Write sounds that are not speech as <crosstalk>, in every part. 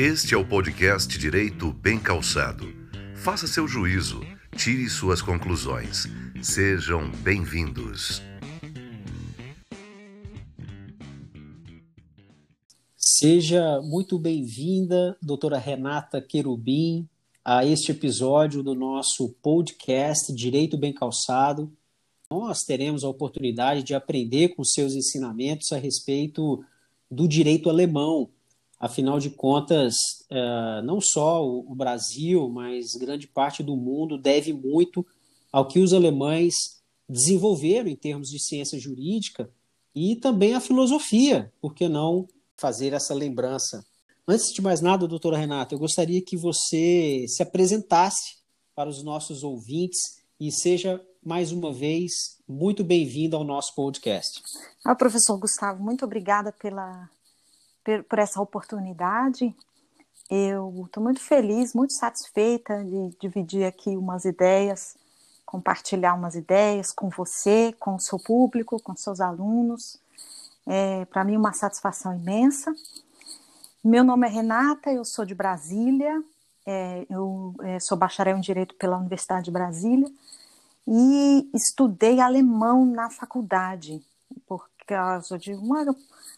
Este é o podcast Direito Bem Calçado. Faça seu juízo, tire suas conclusões. Sejam bem-vindos. Seja muito bem-vinda, doutora Renata Querubim, a este episódio do nosso podcast Direito Bem Calçado. Nós teremos a oportunidade de aprender com seus ensinamentos a respeito do direito alemão. Afinal de contas, eh, não só o Brasil, mas grande parte do mundo deve muito ao que os alemães desenvolveram em termos de ciência jurídica e também a filosofia, por que não fazer essa lembrança? Antes de mais nada, doutora Renata, eu gostaria que você se apresentasse para os nossos ouvintes e seja mais uma vez muito bem-vindo ao nosso podcast. Ah, professor Gustavo, muito obrigada pela, por essa oportunidade. Eu estou muito feliz, muito satisfeita de dividir aqui umas ideias, compartilhar umas ideias com você, com o seu público, com seus alunos. É, Para mim, uma satisfação imensa. Meu nome é Renata, eu sou de Brasília, é, eu é, sou bacharel em Direito pela Universidade de Brasília e estudei alemão na faculdade, por causa de uma.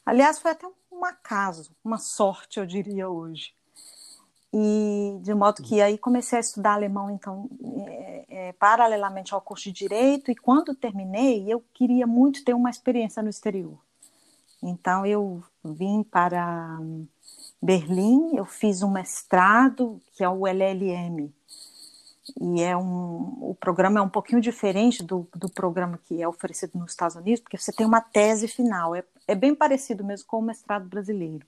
Aliás, foi até um acaso, uma sorte, eu diria hoje. E de modo que aí comecei a estudar alemão, então, é, é, paralelamente ao curso de direito, e quando terminei, eu queria muito ter uma experiência no exterior. Então, eu vim para Berlim, eu fiz um mestrado, que é o LLM, e é um, o programa é um pouquinho diferente do, do programa que é oferecido nos Estados Unidos, porque você tem uma tese final, é, é bem parecido mesmo com o mestrado brasileiro.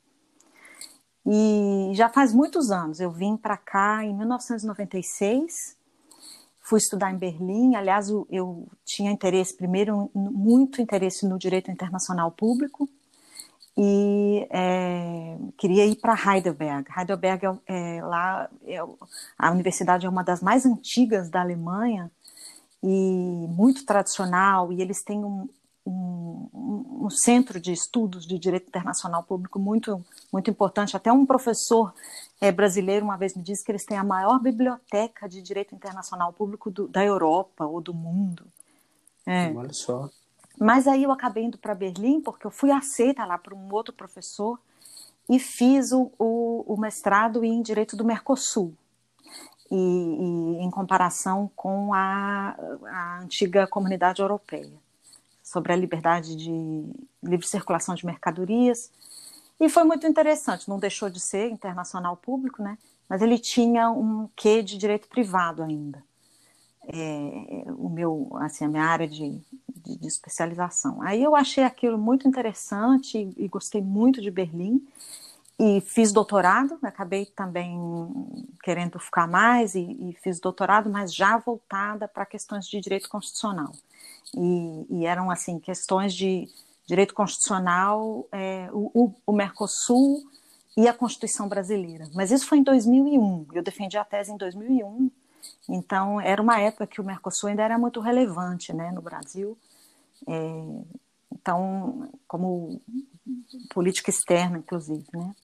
E já faz muitos anos, eu vim para cá em 1996, fui estudar em Berlim, aliás, eu, eu tinha interesse, primeiro, muito interesse no direito internacional público, e é, queria ir para Heidelberg. Heidelberg é, é lá é, a universidade é uma das mais antigas da Alemanha e muito tradicional e eles têm um, um, um, centro de estudos de direito internacional público muito muito importante. Até um professor é, brasileiro uma vez me disse que eles têm a maior biblioteca de direito internacional público do, da Europa ou do mundo. É. Olha só. Mas aí eu acabei indo para Berlim, porque eu fui aceita lá por um outro professor e fiz o, o, o mestrado em Direito do Mercosul. E, e, em comparação com a, a antiga comunidade europeia, sobre a liberdade de livre circulação de mercadorias. E foi muito interessante, não deixou de ser internacional público, né? mas ele tinha um quê de direito privado ainda. É, o meu, assim, a minha área de, de, de, especialização. Aí eu achei aquilo muito interessante e, e gostei muito de Berlim e fiz doutorado, acabei também querendo ficar mais e, e fiz doutorado, mas já voltada para questões de direito constitucional. E, e, eram assim questões de direito constitucional, é, o, o, Mercosul e a Constituição brasileira. Mas isso foi em 2001. Eu defendi a tese em 2001. Então era uma época que o Mercosul ainda era muito relevante, né, no Brasil. É, então, como política externa, inclusive, né?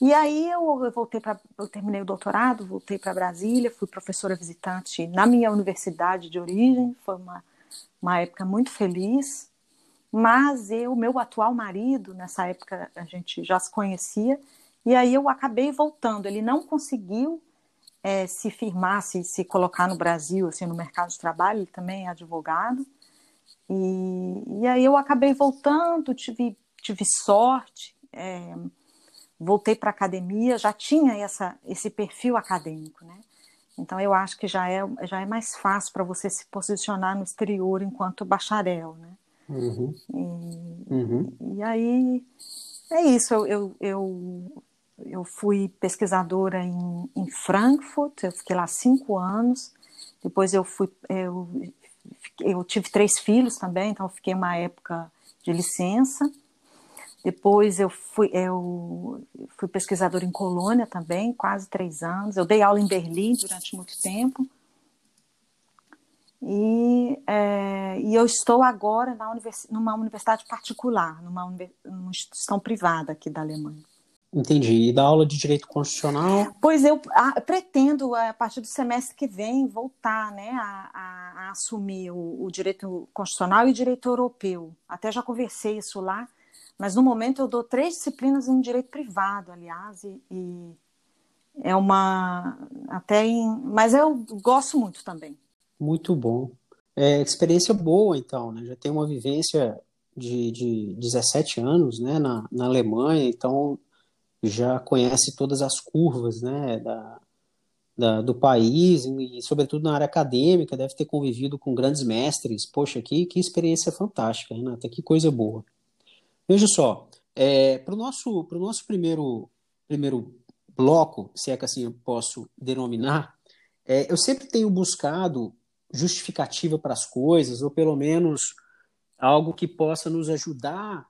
E aí eu, eu voltei para, eu terminei o doutorado, voltei para Brasília, fui professora visitante na minha universidade de origem, foi uma, uma época muito feliz. Mas eu, meu atual marido, nessa época a gente já se conhecia, e aí eu acabei voltando. Ele não conseguiu é, se firmar, se, se colocar no Brasil, assim, no mercado de trabalho, ele também é advogado. E, e aí eu acabei voltando, tive, tive sorte, é, voltei para a academia, já tinha essa, esse perfil acadêmico, né? Então eu acho que já é, já é mais fácil para você se posicionar no exterior enquanto bacharel, né? Uhum. E, uhum. e, aí é isso, eu, eu, eu, eu fui pesquisadora em, em, Frankfurt, eu fiquei lá cinco anos, depois eu fui, eu eu tive três filhos também, então eu fiquei uma época de licença. Depois eu fui, eu fui pesquisadora em Colônia também, quase três anos. Eu dei aula em Berlim durante muito tempo. E, é, e eu estou agora na univers, numa universidade particular, numa, numa instituição privada aqui da Alemanha. Entendi. E da aula de direito constitucional? Pois eu a, pretendo, a partir do semestre que vem, voltar né, a, a, a assumir o, o, direito constitucional e o direito europeu. Até já conversei isso lá, mas no momento eu dou três disciplinas em direito privado, aliás, e, e é uma. até em, Mas eu gosto muito também. Muito bom. É, experiência boa, então, né? Já tem uma vivência de, de 17 anos né, na, na Alemanha, então já conhece todas as curvas né, da, da, do país e, sobretudo, na área acadêmica, deve ter convivido com grandes mestres. Poxa, que, que experiência fantástica, Renata, que coisa boa. Veja só, é, para o nosso, pro nosso primeiro, primeiro bloco, se é que assim eu posso denominar, é, eu sempre tenho buscado justificativa para as coisas, ou pelo menos algo que possa nos ajudar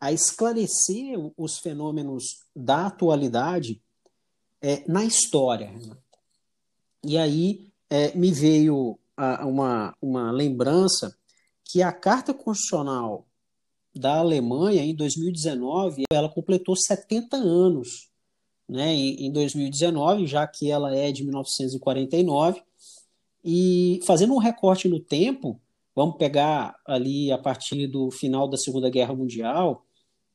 a esclarecer os fenômenos da atualidade é, na história. E aí é, me veio a, uma, uma lembrança que a Carta Constitucional da Alemanha, em 2019, ela completou 70 anos. Né, em 2019, já que ela é de 1949, e fazendo um recorte no tempo, vamos pegar ali a partir do final da Segunda Guerra Mundial,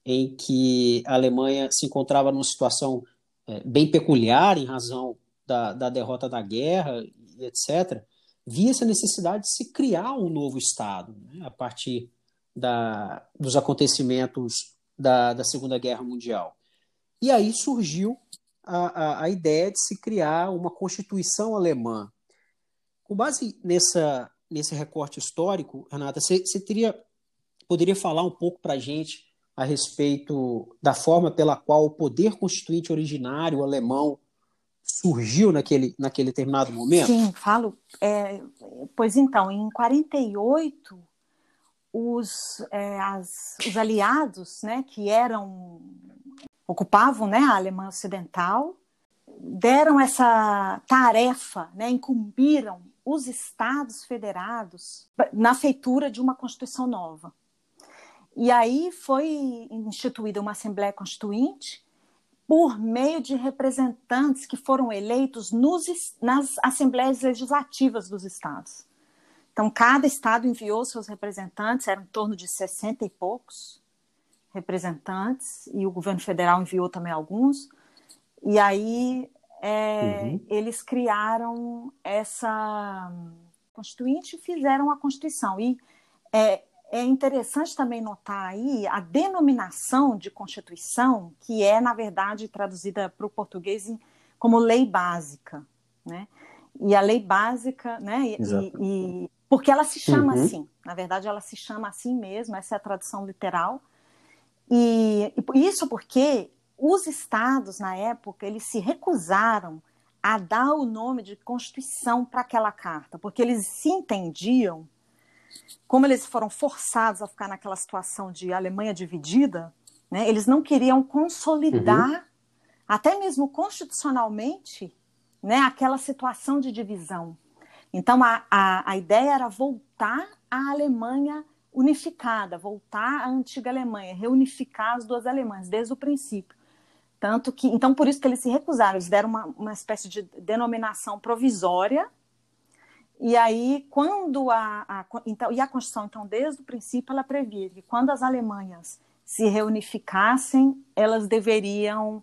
em que a Alemanha se encontrava numa situação é, bem peculiar em razão da, da derrota da guerra, etc., via essa necessidade de se criar um novo Estado, né, a partir da, dos acontecimentos da, da Segunda Guerra Mundial. E aí surgiu a, a, a ideia de se criar uma Constituição alemã. Com base nessa, nesse recorte histórico, Renata, você, você teria, poderia falar um pouco para a gente a respeito da forma pela qual o poder constituinte originário alemão surgiu naquele, naquele determinado momento? Sim, falo. É, pois então, em 48, os, é, as, os aliados, né, que eram ocupavam, né, a Alemanha Ocidental, deram essa tarefa, né, incumbiram os estados federados na feitura de uma constituição nova. E aí foi instituída uma Assembleia Constituinte por meio de representantes que foram eleitos nos, nas assembleias legislativas dos estados. Então, cada estado enviou seus representantes, eram em torno de 60 e poucos representantes, e o governo federal enviou também alguns. E aí é, uhum. eles criaram essa constituinte e fizeram a Constituição. E é, é interessante também notar aí a denominação de Constituição, que é, na verdade, traduzida para o português como lei básica, né? E a lei básica, né? E, e porque ela se chama uhum. assim, na verdade, ela se chama assim mesmo, essa é a tradução literal. E, e isso porque os estados, na época, eles se recusaram a dar o nome de Constituição para aquela carta, porque eles se entendiam como eles foram forçados a ficar naquela situação de Alemanha dividida, né, eles não queriam consolidar, uhum. até mesmo constitucionalmente, né, aquela situação de divisão. Então, a, a, a ideia era voltar à Alemanha unificada, voltar à antiga Alemanha, reunificar as duas Alemanhas desde o princípio. Tanto que, então, por isso que eles se recusaram, eles deram uma, uma espécie de denominação provisória e aí, quando a, a, então, e a Constituição, então, desde o princípio, ela previa que quando as Alemanhas se reunificassem, elas deveriam,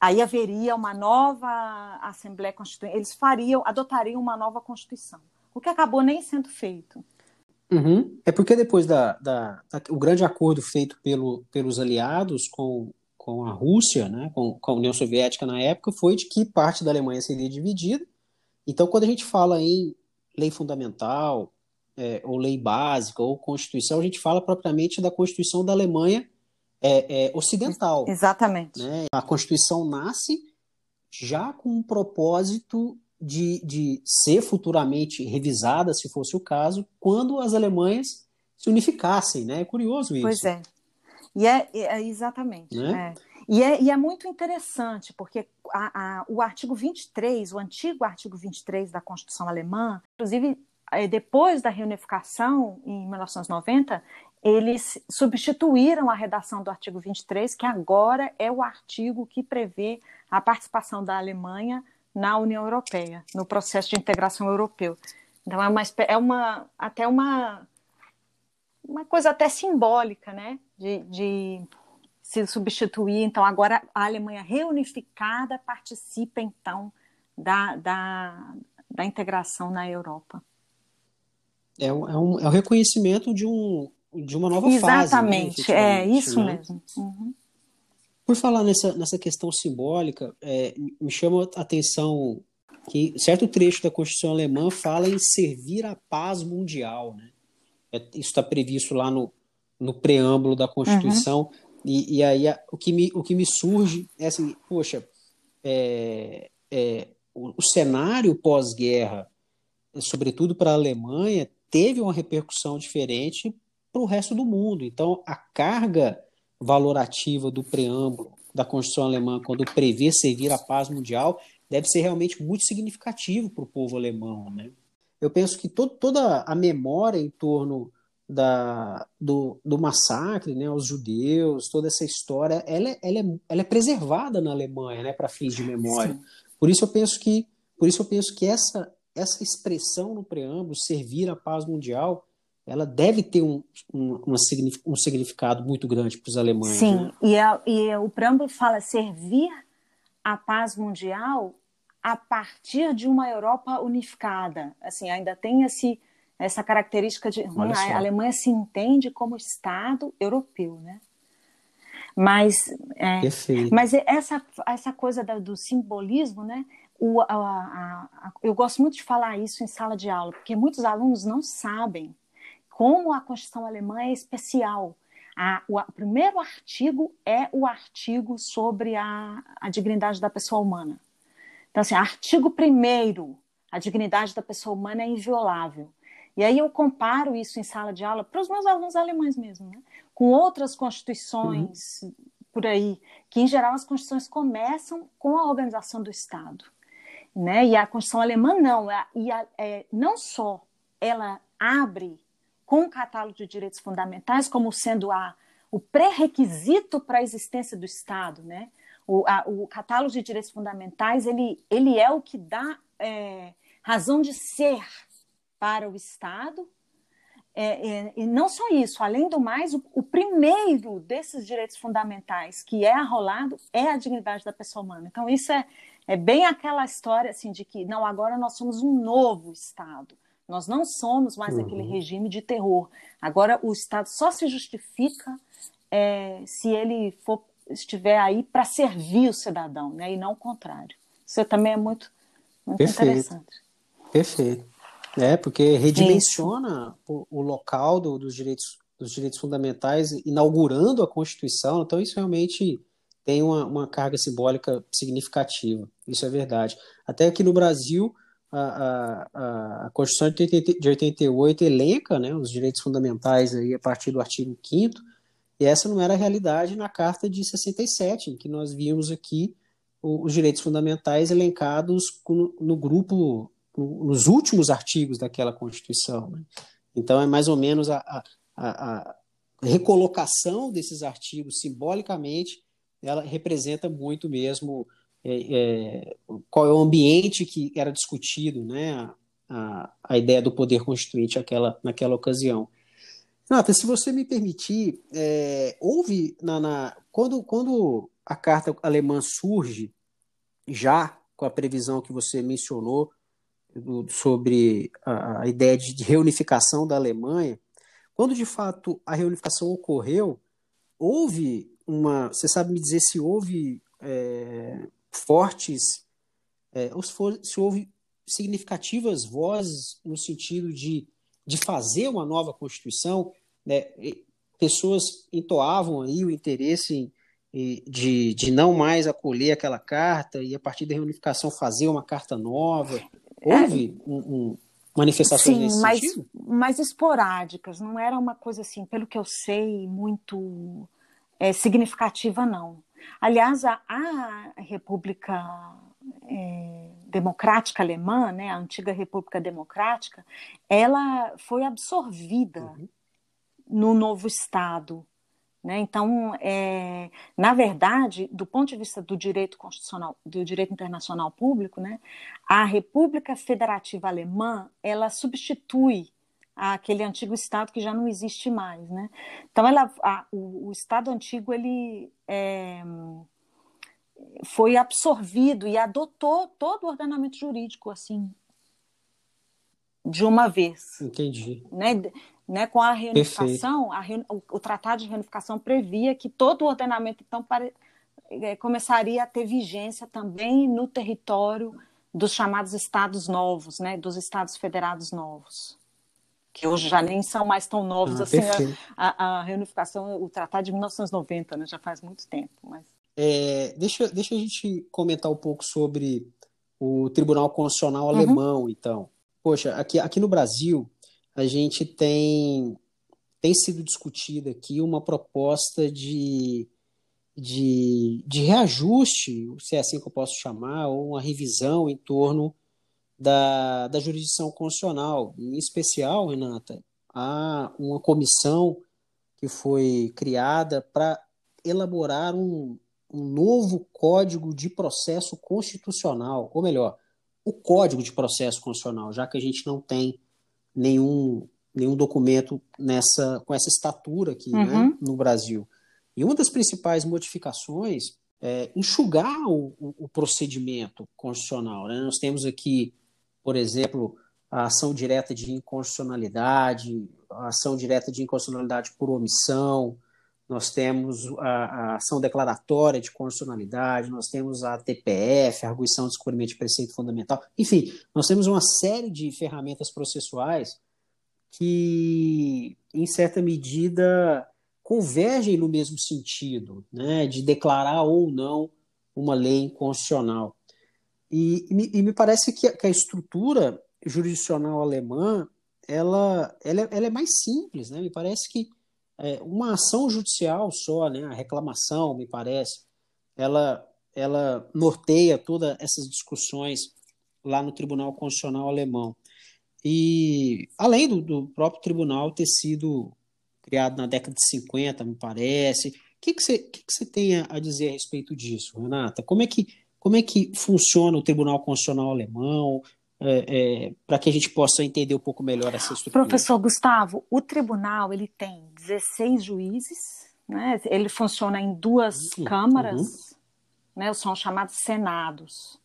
aí haveria uma nova Assembleia Constituinte, eles fariam, adotariam uma nova Constituição, o que acabou nem sendo feito. Uhum. É porque depois da, da, da, o grande acordo feito pelo, pelos aliados com, com a Rússia, né, com, com a União Soviética na época, foi de que parte da Alemanha seria dividida. Então, quando a gente fala em lei fundamental, é, ou lei básica, ou Constituição, a gente fala propriamente da Constituição da Alemanha é, é, Ocidental. Exatamente. Né? A Constituição nasce já com um propósito de, de ser futuramente revisada, se fosse o caso, quando as Alemanhas se unificassem. Né? É curioso isso. Pois é. E é, é exatamente. Né? É. E é, e é muito interessante, porque a, a, o artigo 23, o antigo artigo 23 da Constituição Alemã, inclusive é, depois da reunificação, em 1990, eles substituíram a redação do artigo 23, que agora é o artigo que prevê a participação da Alemanha na União Europeia, no processo de integração europeu. Então é uma, é uma até uma uma coisa até simbólica, né, de, de se substituir. Então agora a Alemanha reunificada participa então da, da, da integração na Europa. É, um, é, um, é o reconhecimento de, um, de uma nova Exatamente, fase. Exatamente, né, é isso né? mesmo. Uhum. Por falar nessa, nessa questão simbólica, é, me chama a atenção que certo trecho da Constituição Alemã fala em servir a paz mundial. Né? É, isso está previsto lá no, no preâmbulo da Constituição. Uhum. E, e, aí o, que me, o que me surge é assim, poxa, é, é, o, o cenário pós-guerra, sobretudo para a Alemanha, teve uma repercussão diferente para o resto do mundo. Então, a carga valorativa do preâmbulo da Constituição Alemã, quando prevê servir a paz mundial, deve ser realmente muito significativo para o povo alemão. Né? Eu penso que toda a memória em torno da, do, do massacre né, aos judeus, toda essa história, ela, é, ela, é, ela é preservada na Alemanha né, para fins de memória. Sim. Por isso eu penso que, por isso eu penso que essa, essa expressão no preâmbulo, servir a paz mundial, ela deve ter um, um, um significado muito grande para os alemães. Sim, né? e, a, e o preâmbulo fala servir a paz mundial a partir de uma Europa unificada. Assim, ainda tem esse, essa característica de hum, a Alemanha se entende como Estado europeu, né? Mas, é, mas essa, essa coisa da, do simbolismo, né? O, a, a, a, eu gosto muito de falar isso em sala de aula, porque muitos alunos não sabem como a Constituição Alemã é especial. O, o, primeiro artigo é o artigo sobre a, a dignidade da pessoa humana. Então, assim, artigo primeiro, a dignidade da pessoa humana é inviolável. E aí eu comparo isso em sala de aula para os meus alunos alemães mesmo, né? com outras constituições uhum. por aí, que em geral as constituições começam com a organização do Estado. Né? E a Constituição alemã não, é, e a, é, não só ela abre com o catálogo de direitos fundamentais como sendo a, o pré-requisito para a existência do Estado, né? O, a, o, catálogo de direitos fundamentais ele, ele é o que dá é, razão de ser para o Estado. É, é, e não só isso, além do mais, o, o, primeiro desses direitos fundamentais que é arrolado é a dignidade da pessoa humana. Então, isso é, é bem aquela história assim, de que, não, agora nós somos um novo Estado. Nós não somos mais uhum. aquele regime de terror. Agora, o Estado só se justifica é, se ele for, estiver aí para servir o cidadão, né, e não o contrário. Isso também é muito, muito Perfeito. interessante. Perfeito. É, porque redimensiona o, o, local do, dos, direitos, dos direitos fundamentais, inaugurando a Constituição. Então, isso realmente tem uma, uma carga simbólica significativa. Isso é verdade. Até aqui no Brasil, a, a, a Constituição de 88 elenca né, os direitos fundamentais aí a partir do artigo 5 e essa não era a realidade na Carta de 67, em que nós vimos aqui os direitos fundamentais elencados no grupo, nos últimos artigos daquela Constituição. Né? Então, é mais ou menos a, a, a, recolocação desses artigos simbolicamente, ela representa muito mesmo é, é, qual é o ambiente que era discutido, né, a, a ideia do poder constituinte aquela, naquela ocasião. Nata, se você me permitir, é, houve na, na, quando, quando a carta alemã surge, já com a previsão que você mencionou do, sobre a, a ideia de, de reunificação da Alemanha, quando de fato a reunificação ocorreu, houve uma. Você sabe me dizer se houve é, fortes, é, se houve significativas vozes no sentido de, de fazer uma nova Constituição, né? pessoas entoavam aí o interesse em, de, de não mais acolher aquela carta e a partir da reunificação fazer uma carta nova. Houve é, um, um, manifestações sim, nesse mas, sentido? mais esporádicas, não era uma coisa assim, pelo que eu sei, muito é, significativa, não. Aliás, a, a República é, Democrática Alemã, né, a antiga República Democrática, ela foi absorvida uhum. no novo Estado. Né? Então, é, na verdade, do ponto de vista do direito constitucional, do direito internacional público, né, a República Federativa Alemã ela substitui aquele antigo Estado que já não existe mais. Né? Então, ela, a, o, o, Estado antigo ele é, foi absorvido e adotou todo o ordenamento jurídico assim de uma vez. Entendi. Né? Né, com a reunificação, a, o, o, Tratado de Reunificação previa que todo o ordenamento então pare, é, começaria a ter vigência também no território dos chamados estados novos, né, dos estados federados novos, que hoje já nem são mais tão novos ah, assim. A, a, reunificação, o Tratado de 1990, né, já faz muito tempo. Mas... É, deixa, deixa a gente comentar um pouco sobre o Tribunal Constitucional uhum. Alemão, então. Poxa, aqui, aqui no Brasil a gente tem, tem sido discutida aqui uma proposta de, de, de reajuste, se é assim que eu posso chamar, ou uma revisão em torno da, da jurisdição constitucional. Em especial, Renata, há uma comissão que foi criada para elaborar um, um novo código de processo constitucional, ou melhor, o código de processo constitucional, já que a gente não tem nenhum, nenhum documento nessa, com essa estatura aqui né, uhum. né, no Brasil. E uma das principais modificações é enxugar o, o, o procedimento constitucional. Né? Nós temos aqui, por exemplo, a ação direta de inconstitucionalidade, a ação direta de inconstitucionalidade por omissão, nós temos a, a, ação declaratória de constitucionalidade, nós temos a TPF, a arguição de descobrimento de preceito fundamental, enfim, nós temos uma série de ferramentas processuais que, em certa medida, convergem no mesmo sentido, né, de declarar ou não uma lei inconstitucional. E, e, me, parece que a, que a, estrutura jurisdicional alemã ela, ela, ela é mais simples, né? Me parece que é, uma ação judicial só, né, a reclamação, me parece, ela, ela norteia todas essas discussões lá no Tribunal Constitucional Alemão. E além do, do próprio tribunal ter sido criado na década de 50, me parece, o que, que, você, que, que você tem a dizer a respeito disso, Renata? Como é que, como é que funciona o Tribunal Constitucional Alemão? É, é, para que a gente possa entender um pouco melhor essa estrutura. Professor Gustavo, o tribunal ele tem 16 juízes, né? ele funciona em duas uhum. câmaras, uhum. né? são chamados senados,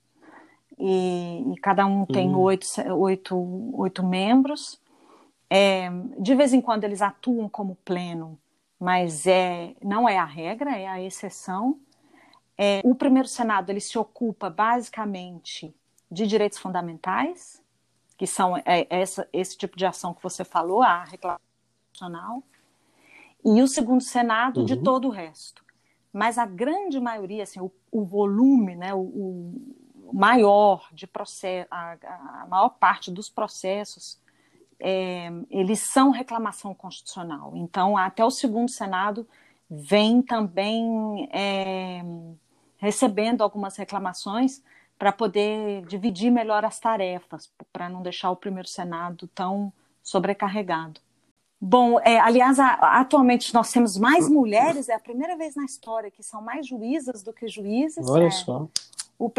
e, e cada um tem uhum. oito, oito, oito membros. É, de vez em quando eles atuam como pleno, mas é, não é a regra, é a exceção. É, o primeiro senado ele se ocupa basicamente de direitos fundamentais, que são é, essa, esse tipo de ação que você falou, a reclamação e o segundo Senado uhum. de todo o resto. Mas a grande maioria, assim, o, o volume, né, o, o, maior de processo, a, a, maior parte dos processos, é, eles são reclamação constitucional. Então, até o segundo Senado vem também é, recebendo algumas reclamações para poder dividir melhor as tarefas, para não deixar o primeiro Senado tão sobrecarregado. Bom, é, aliás, a, atualmente nós temos mais mulheres, é a primeira vez na história que são mais juízas do que juízes. Olha é, só. O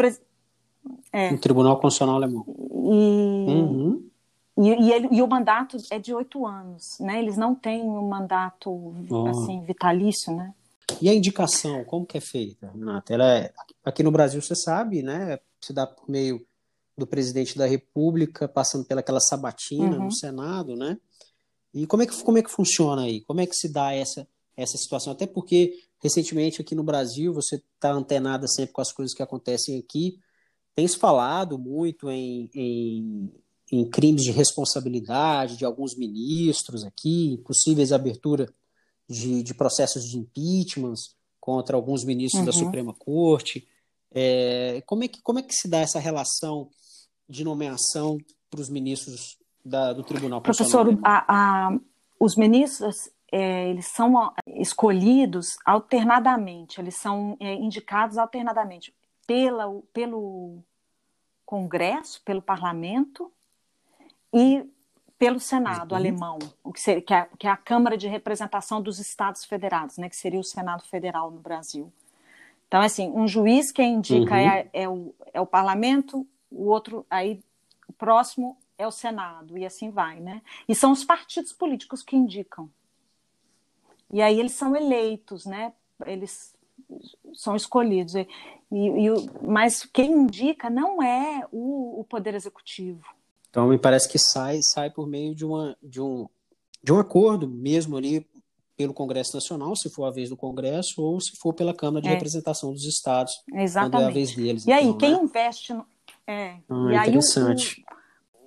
é. Tribunal Constitucional Alemão. E, uhum. e, e, ele, e, o mandato é de oito anos, né? Eles não têm um mandato oh. assim vitalício, né? E a indicação, como que é feita, Renata? Ela é, aqui no Brasil, você sabe, né? Se dá por meio do presidente da República, passando pelaquela sabatina uhum. no Senado, né? E como é, que, como é que funciona aí? Como é que se dá essa, essa situação? Até porque, recentemente, aqui no Brasil, você está antenada sempre com as coisas que acontecem aqui. Tem se falado muito em, em, em crimes de responsabilidade de alguns ministros aqui, possíveis abertura de, de processos de impeachment contra alguns ministros uhum. da Suprema Corte. É, como, é que, como é que se dá essa relação de nomeação para os ministros da, do Tribunal Professor, a, a, os ministros é, eles são escolhidos alternadamente, eles são é, indicados alternadamente pela, pelo Congresso, pelo Parlamento e pelo Senado uhum. alemão, o que, seria, que, é, que, é, a Câmara de Representação dos Estados Federados, né, que seria o Senado Federal no Brasil. Então, assim, um juiz quem indica uhum. é, é, o, é o parlamento, o outro, aí, o próximo é o Senado, e assim vai, né? E são os partidos políticos que indicam. E aí eles são eleitos, né? Eles são escolhidos. E, e, mas quem indica não é o, o Poder Executivo. Então me parece que sai sai por meio de uma de um de um acordo mesmo ali pelo Congresso Nacional, se for a vez do Congresso, ou se for pela Câmara de é. Representação dos Estados, Exatamente. quando é a vez deles. E então, aí, quem né? investe no... É. Ah, e interessante. Aí,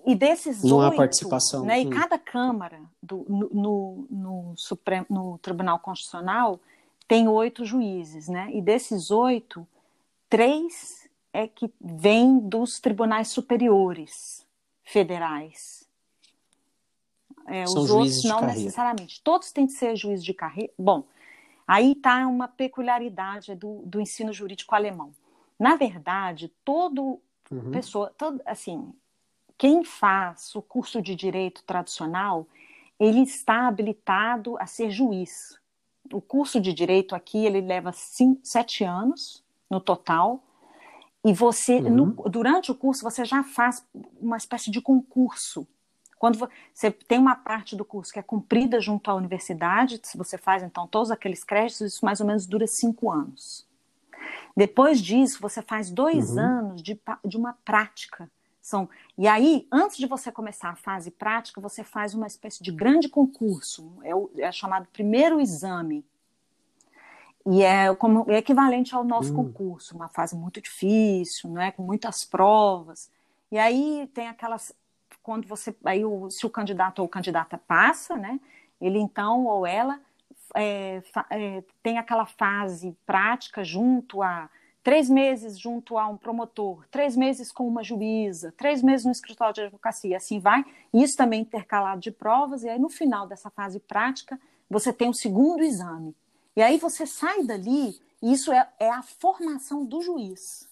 o, e desses Não oito, há participação. Né, e cada Câmara do, no, no, no, Supremo, no Tribunal Constitucional tem oito juízes, né? E desses oito, três é que vêm dos tribunais superiores federais. É, os outros não carreira. necessariamente. Todos têm que ser juízes de carreira. Bom, aí está uma peculiaridade do, do ensino jurídico alemão. Na verdade, todo uhum. pessoa, todo, assim, quem faz o curso de direito tradicional, ele está habilitado a ser juiz. O curso de direito aqui ele leva cinco, sete anos no total. E você, uhum. no, durante o curso, você já faz uma espécie de concurso. Quando você tem uma parte do curso que é cumprida junto à universidade, se você faz então todos aqueles créditos, isso mais ou menos dura cinco anos. Depois disso, você faz dois uhum. anos de, de uma prática. São, e aí, antes de você começar a fase prática, você faz uma espécie de grande concurso, é, o, é chamado primeiro exame. E é como é equivalente ao nosso uhum. concurso, uma fase muito difícil, não é, com muitas provas. E aí tem aquelas quando você aí o, se o candidato ou candidata passa, né? Ele então ou ela é, é, tem aquela fase prática junto a três meses junto a um promotor, três meses com uma juíza, três meses no escritório de advocacia, assim vai. Isso também intercalado de provas, e aí no final dessa fase prática, você tem o segundo exame. E aí você sai dali, e isso é, é a formação do juiz.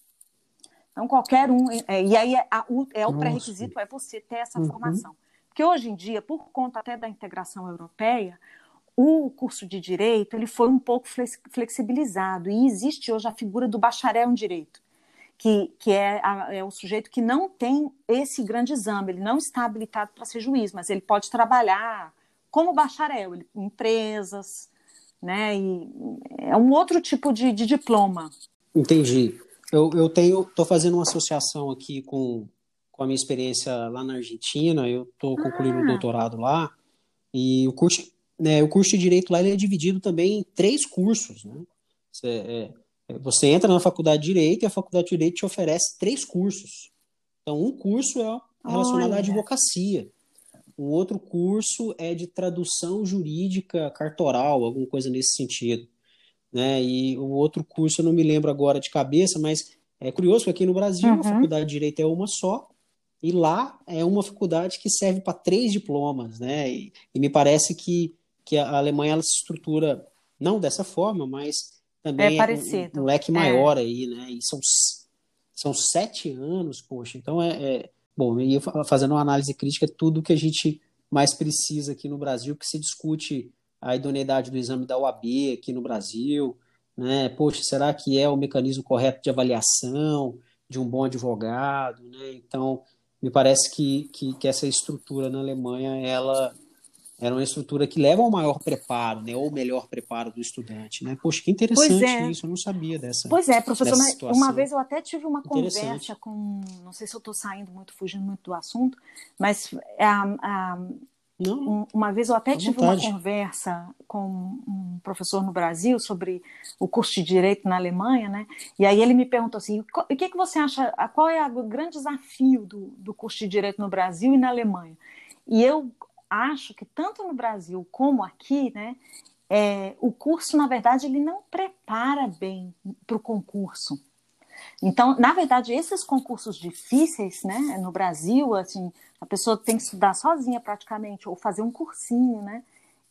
Então, qualquer um. É, e aí é, a, o, é o pré-requisito é você ter essa uhum. formação. Porque hoje em dia, por conta até da integração europeia, o curso de direito ele foi um pouco flexibilizado e existe hoje a figura do bacharel em direito, que, que é, a, é o sujeito que não tem esse grande exame, ele não está habilitado para ser juiz, mas ele pode trabalhar como bacharel em empresas, né? E é um outro tipo de, de diploma. Entendi. Eu, eu tenho, estou fazendo uma associação aqui com, com a minha experiência lá na Argentina. Eu estou concluindo o ah. doutorado lá e o curso né, o curso de direito lá ele é dividido também em três cursos. Né? Você, é, é, você entra na faculdade de direito e a faculdade de direito te oferece três cursos. Então, um curso é relacionado Olha. à advocacia. Um outro curso é de tradução jurídica cartoral, alguma coisa nesse sentido. Né? E o outro curso eu não me lembro agora de cabeça, mas é curioso que aqui no Brasil uhum. a faculdade de direito é uma só, e lá é uma faculdade que serve para três diplomas, né? E, e, me parece que que a Alemanha ela se estrutura não dessa forma, mas também é, é um, um, leque maior é. aí, né? E são, são sete anos, poxa. Então é, é bom. E fazendo uma análise crítica, é tudo que a gente mais precisa aqui no Brasil, que se discute a idoneidade do exame da OAB aqui no Brasil, né? Poxa, será que é o mecanismo correto de avaliação de um bom advogado, né? Então me parece que, que, que essa estrutura na Alemanha ela era uma estrutura que leva ao maior preparo, né, ou melhor preparo do estudante, né? Poxa, que interessante é. isso, eu não sabia dessa. Pois é, professor, uma vez eu até tive uma conversa com, não sei se eu estou saindo muito, fugindo muito do assunto, mas a, a, não, uma vez eu até tive vontade. uma conversa com um professor no Brasil sobre o curso de direito na Alemanha, né? E aí ele me perguntou assim: o que, que você acha? Qual é o grande desafio do, do curso de direito no Brasil e na Alemanha? E eu acho que tanto no Brasil como aqui, né, é, o curso, na verdade, ele não prepara bem para o concurso. Então, na verdade, esses concursos difíceis, né, no Brasil, assim, a pessoa tem que estudar sozinha praticamente, ou fazer um cursinho, né?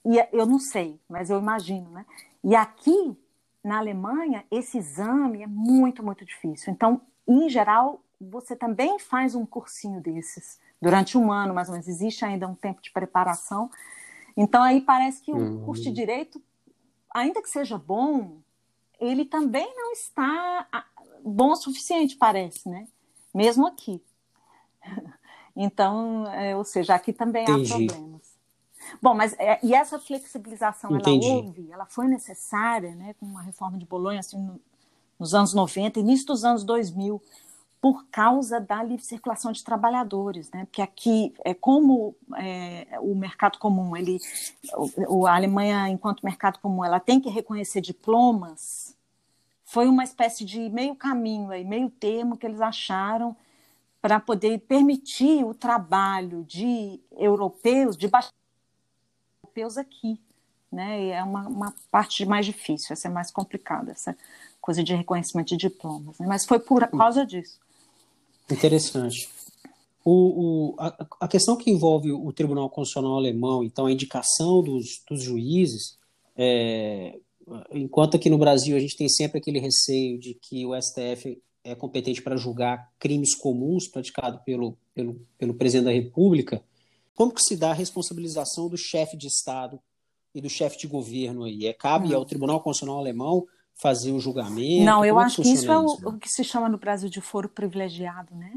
E eu não sei, mas eu imagino, né? E aqui, na Alemanha, esse exame é muito, muito difícil. Então, em geral, você também faz um cursinho desses durante um ano, mais ou menos. Existe ainda um tempo de preparação. Então, aí parece que o uhum. curso de direito, ainda que seja bom, ele também não está bom o suficiente, parece, né? Mesmo aqui. <laughs> Então, é, ou seja, aqui também Entendi. há problemas. Bom, mas é, e essa flexibilização, Entendi. ela houve, ela foi necessária, né, com a reforma de Bolonha, assim, no, nos anos 90, início dos anos 2000, por causa da livre circulação de trabalhadores, né? Porque aqui é como é, o mercado comum, ele, o, a Alemanha enquanto mercado comum, ela tem que reconhecer diplomas. Foi uma espécie de meio caminho aí, meio termo que eles acharam para poder permitir o trabalho de europeus, de europeus aqui, né? E é uma, uma parte mais difícil, essa é mais complicada, essa coisa de reconhecimento de diplomas. Né? Mas foi por causa disso. Interessante. O, o, a, a, questão que envolve o Tribunal Constitucional Alemão, então a indicação dos, dos juízes, é, enquanto aqui no Brasil a gente tem sempre aquele receio de que o STF é competente para julgar crimes comuns praticados pelo, pelo, pelo presidente da República, como que se dá a responsabilização do chefe de Estado e do chefe de governo aí? É, cabe ao Tribunal Constitucional Alemão fazer o julgamento? Não, eu é acho que isso é o, o, que se chama no Brasil de foro privilegiado, né?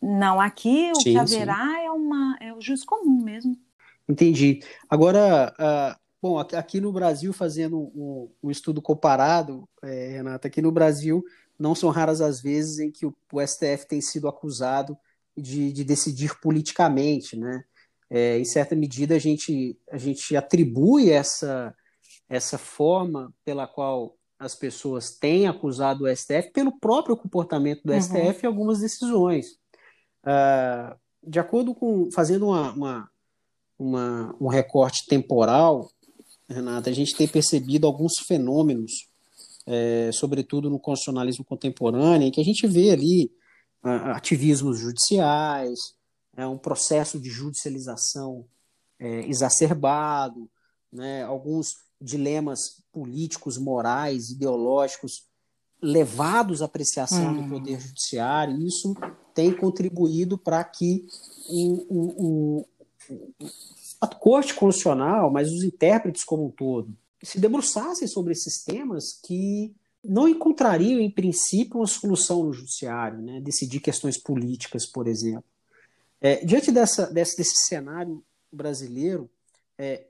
Não, aqui o sim, que haverá sim. é, uma, é o juiz comum mesmo. Entendi. Agora, uh, bom, aqui no Brasil, fazendo um, um estudo comparado, é, Renata, aqui no Brasil não são raras as vezes em que o, o STF tem sido acusado de, de decidir politicamente, né? É, em certa medida, a gente, a gente atribui essa, essa forma pela qual as pessoas têm acusado o STF pelo próprio comportamento do uhum. STF em algumas decisões. Uh, de acordo com, fazendo uma, uma, uma, um recorte temporal, Renata, a gente tem percebido alguns fenômenos, é, sobretudo no constitucionalismo contemporâneo, em que a gente vê ali ativismos judiciais, é, um processo de judicialização é, exacerbado, né, alguns dilemas políticos, morais, ideológicos levados à apreciação hum. do poder judiciário. Isso tem contribuído para que o, o, o, a Corte Constitucional, mas os intérpretes como um todo, se debruçassem sobre esses temas que não encontrariam, em princípio, uma solução no judiciário, né? decidir questões políticas, por exemplo. É, diante dessa, desse, desse cenário brasileiro, é,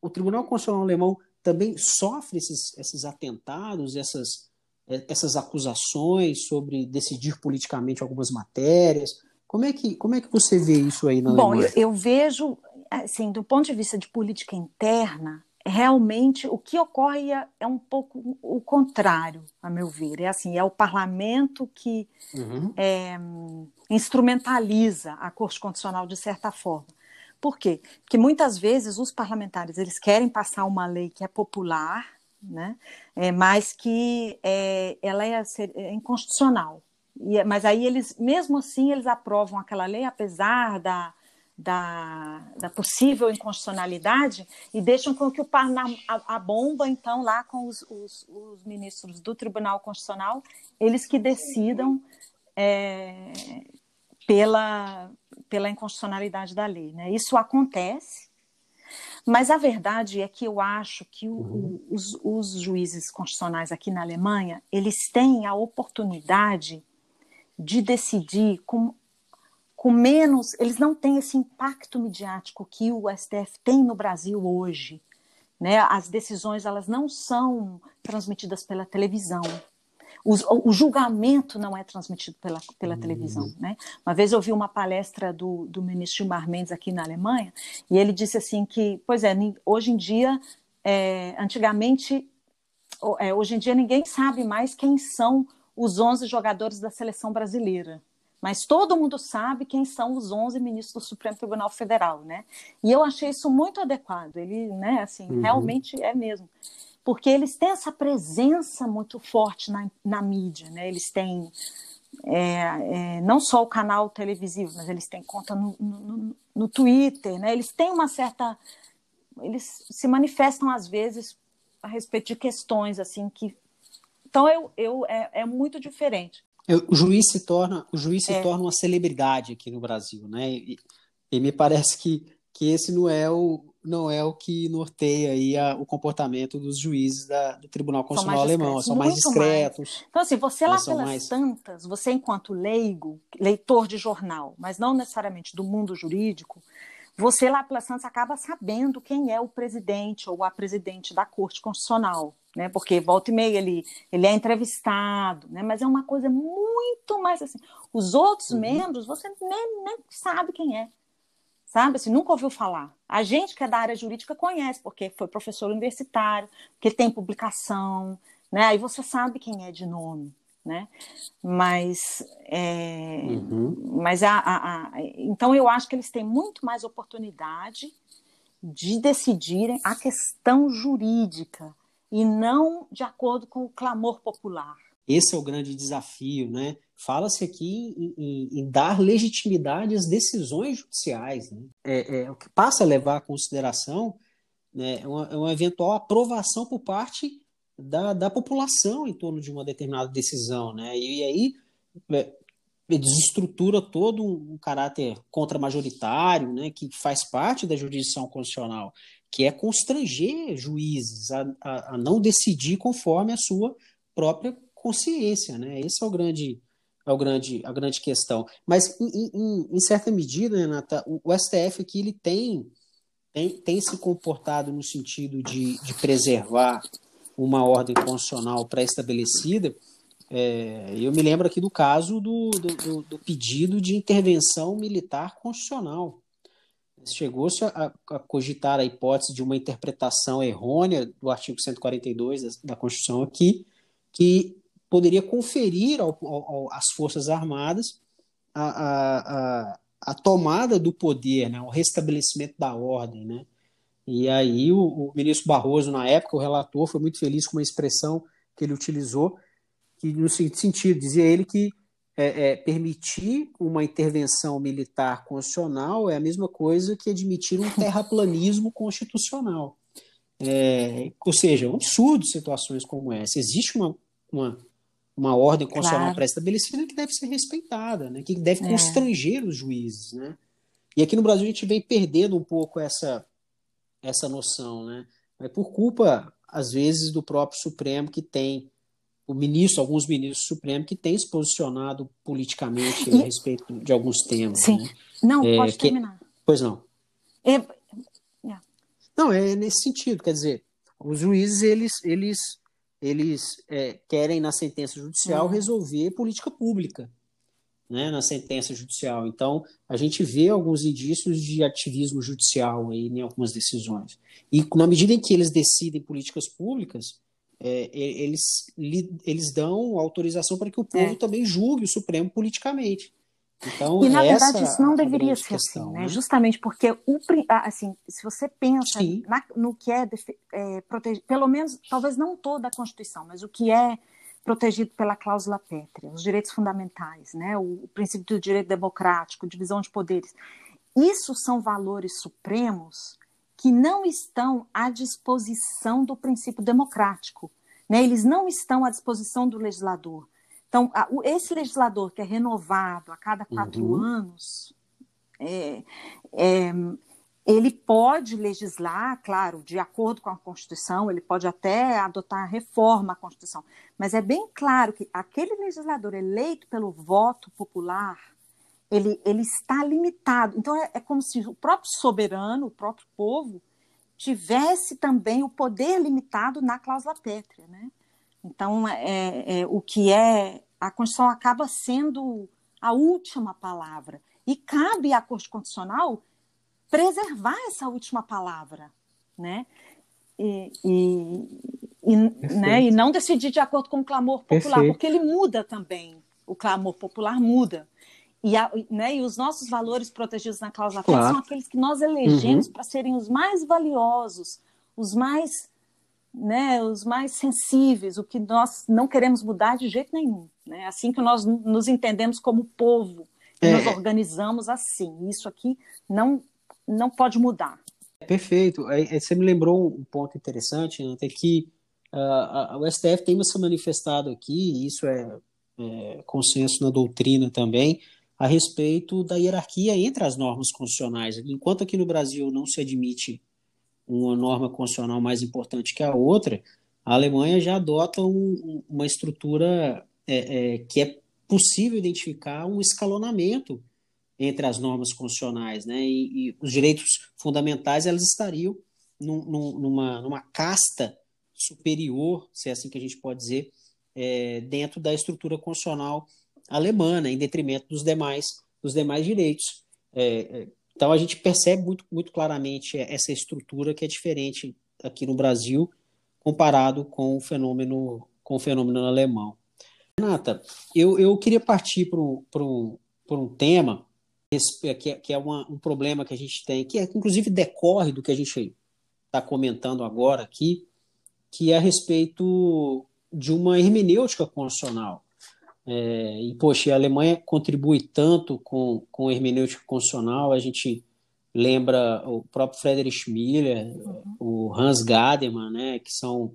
o Tribunal Constitucional Alemão também sofre esses, esses atentados, essas, é, essas acusações sobre decidir politicamente algumas matérias. Como é que, como é que você vê isso aí na Bom, eu, eu vejo, assim, do ponto de vista de política interna, realmente o que ocorre é, é, um pouco o contrário, a meu ver. É assim, é o parlamento que uhum. é, instrumentaliza a Corte Constitucional de certa forma. Por quê? Porque muitas vezes os parlamentares eles querem passar uma lei que é popular, né? É, mas que é, ela é, é inconstitucional. E, é, mas aí eles, mesmo assim, eles aprovam aquela lei, apesar da, da, da possível inconstitucionalidade, e deixam com que o a, a, bomba, então, lá com os, os, os, ministros do Tribunal Constitucional, eles que decidam é, pela, pela inconstitucionalidade da lei. Né? Isso acontece, mas a verdade é que eu acho que o, uhum. os, os, juízes constitucionais aqui na Alemanha eles têm a oportunidade de decidir com, com menos, eles não têm esse impacto midiático que o STF tem no Brasil hoje. Né? As decisões elas não são transmitidas pela televisão, o, o, julgamento não é transmitido pela, pela uhum. televisão. Né? Uma vez eu vi uma palestra do, do ministro Gilmar Mendes aqui na Alemanha, e ele disse assim que, pois é, hoje em dia, é, antigamente, é, hoje em dia ninguém sabe mais quem são os 11 jogadores da seleção brasileira. Mas todo mundo sabe quem são os 11 ministros do Supremo Tribunal Federal, né? E eu achei isso muito adequado. Ele, né, assim, uhum. realmente é mesmo porque eles têm essa presença muito forte na, na mídia, né? Eles têm é, é, não só o canal televisivo, mas eles têm conta no, no, no, Twitter, né? Eles têm uma certa, eles se manifestam às vezes a respeito de questões assim que, então eu, eu é, é muito diferente. O juiz se torna o juiz se é. torna uma celebridade aqui no Brasil, né? E, e, me parece que, que esse não é o não é o que norteia aí a, o comportamento dos juízes da, do Tribunal Constitucional Alemão, são mais discretos. Mais. Então assim, você lá pelas mais... tantas, você enquanto leigo, leitor de jornal, mas não necessariamente do mundo jurídico, você lá pelas tantas acaba sabendo quem é o presidente ou a presidente da Corte Constitucional né? Porque volta e meia ele, ele é entrevistado, né? Mas é uma coisa muito mais assim. Os outros uhum. membros você nem, nem sabe quem é, sabe? Assim, nunca ouviu falar. A gente que é da área jurídica conhece, porque foi professor universitário, porque tem publicação, né? Aí você sabe quem é de nome, né? Mas, é, uhum. mas a, a, a, então eu acho que eles têm muito mais oportunidade de decidirem a questão jurídica e não de acordo com o clamor popular. Esse é o grande desafio, né? Fala-se aqui em, em, em, dar legitimidade às decisões judiciais. Né? É, é, o que passa a levar à consideração né, é uma, é uma eventual aprovação por parte da, da população em torno de uma determinada decisão. Né? E, e aí é, desestrutura todo um, um caráter contramajoritário, né, que faz parte da jurisdição constitucional que é constranger juízes a, a, a, não decidir conforme a sua própria consciência, né? Esse é o grande, é o grande, a grande questão. Mas em, em, em certa medida, Renata, o, o, STF aqui ele tem, tem, tem se comportado no sentido de, de preservar uma ordem constitucional pré-estabelecida. É, eu me lembro aqui do caso do, do, do pedido de intervenção militar constitucional chegou-se a, a, cogitar a hipótese de uma interpretação errônea do artigo 142 da, da Constituição aqui, que poderia conferir ao, ao, às Forças Armadas a, a, a, tomada do poder, né, o restabelecimento da ordem. Né? E aí o, o, ministro Barroso, na época, o relator, foi muito feliz com uma expressão que ele utilizou, que no sentido, dizia ele que é, é, permitir uma intervenção militar constitucional é a mesma coisa que admitir um terraplanismo <laughs> constitucional. É, ou seja, é um absurdo situações como essa. Existe uma, uma, uma ordem constitucional claro. pré-estabelecida que deve ser respeitada, né, que deve é. constranger os juízes. Né? E aqui no Brasil a gente vem perdendo um pouco essa, essa noção, né? É por culpa, às vezes, do próprio Supremo que tem o ministro, alguns ministros supremos que têm se posicionado politicamente e... a respeito de alguns temas. Sim. Né? Não, é, pode terminar. Pois não. É... é... Não, é nesse sentido, quer dizer, os juízes, eles, eles, eles é, querem, na sentença judicial, uhum. resolver política pública, né, na sentença judicial. Então, a gente vê alguns indícios de ativismo judicial aí em algumas decisões. E na medida em que eles decidem políticas públicas, é, eles, eles dão autorização para que o povo é. também julgue o Supremo politicamente. Então, e na verdade isso não deveria ser questão, assim, né? né? Justamente porque o assim, se você pensa na, no que é, é protegido, pelo menos, talvez não toda a Constituição, mas o que é protegido pela cláusula pétrea, os direitos fundamentais, né? O, o princípio do direito democrático, divisão de poderes, isso são valores supremos que não estão à disposição do princípio democrático. Né? Eles não estão à disposição do legislador. Então, esse legislador que é renovado a cada quatro uhum. anos, é, é, ele pode legislar, claro, de acordo com a Constituição, ele pode até adotar a reforma à Constituição, mas é bem claro que aquele legislador eleito pelo voto popular, ele, ele está limitado. Então, é, é como se o próprio soberano, o próprio povo, tivesse também o poder limitado na cláusula pétrea. Né? Então, é, é, o que é. A Constituição acaba sendo a última palavra. E cabe à Corte Constitucional preservar essa última palavra. Né? E, e, e, né, e não decidir de acordo com o clamor popular, Perfeito. porque ele muda também. O clamor popular muda. E, a, né, e os nossos valores protegidos na cláusula claro. são aqueles que nós elegemos uhum. para serem os mais valiosos, os mais, né, os mais sensíveis, o que nós não queremos mudar de jeito nenhum. Né? Assim que nós nos entendemos como povo, é. nos organizamos assim. Isso aqui não, não pode mudar. Perfeito. Aí, você me lembrou um ponto interessante, né, que uh, o STF tem se manifestado aqui, e isso é é, consenso na doutrina também, a respeito da hierarquia entre as normas constitucionais. Enquanto aqui no Brasil não se admite uma norma constitucional mais importante que a outra, a Alemanha já adota um, uma estrutura é, é, que é possível identificar um escalonamento entre as normas constitucionais, né? E, e os direitos fundamentais elas estariam num, numa, numa casta superior, se é assim que a gente pode dizer, é, dentro da estrutura constitucional alemã, né, em detrimento dos demais dos demais direitos. É, é, então a gente percebe muito, muito claramente essa estrutura que é diferente aqui no Brasil comparado com o fenômeno com o fenômeno alemão. Renata, eu, eu queria partir para um, um tema que é, que é uma, um problema que a gente tem, que é, inclusive decorre do que a gente está comentando agora aqui, que é a respeito de uma hermenêutica constitucional. É, e, poxa, a Alemanha contribui tanto com, com a hermenêutica constitucional, a gente lembra o próprio Friedrich Miller, o Hans Gademann, né, que são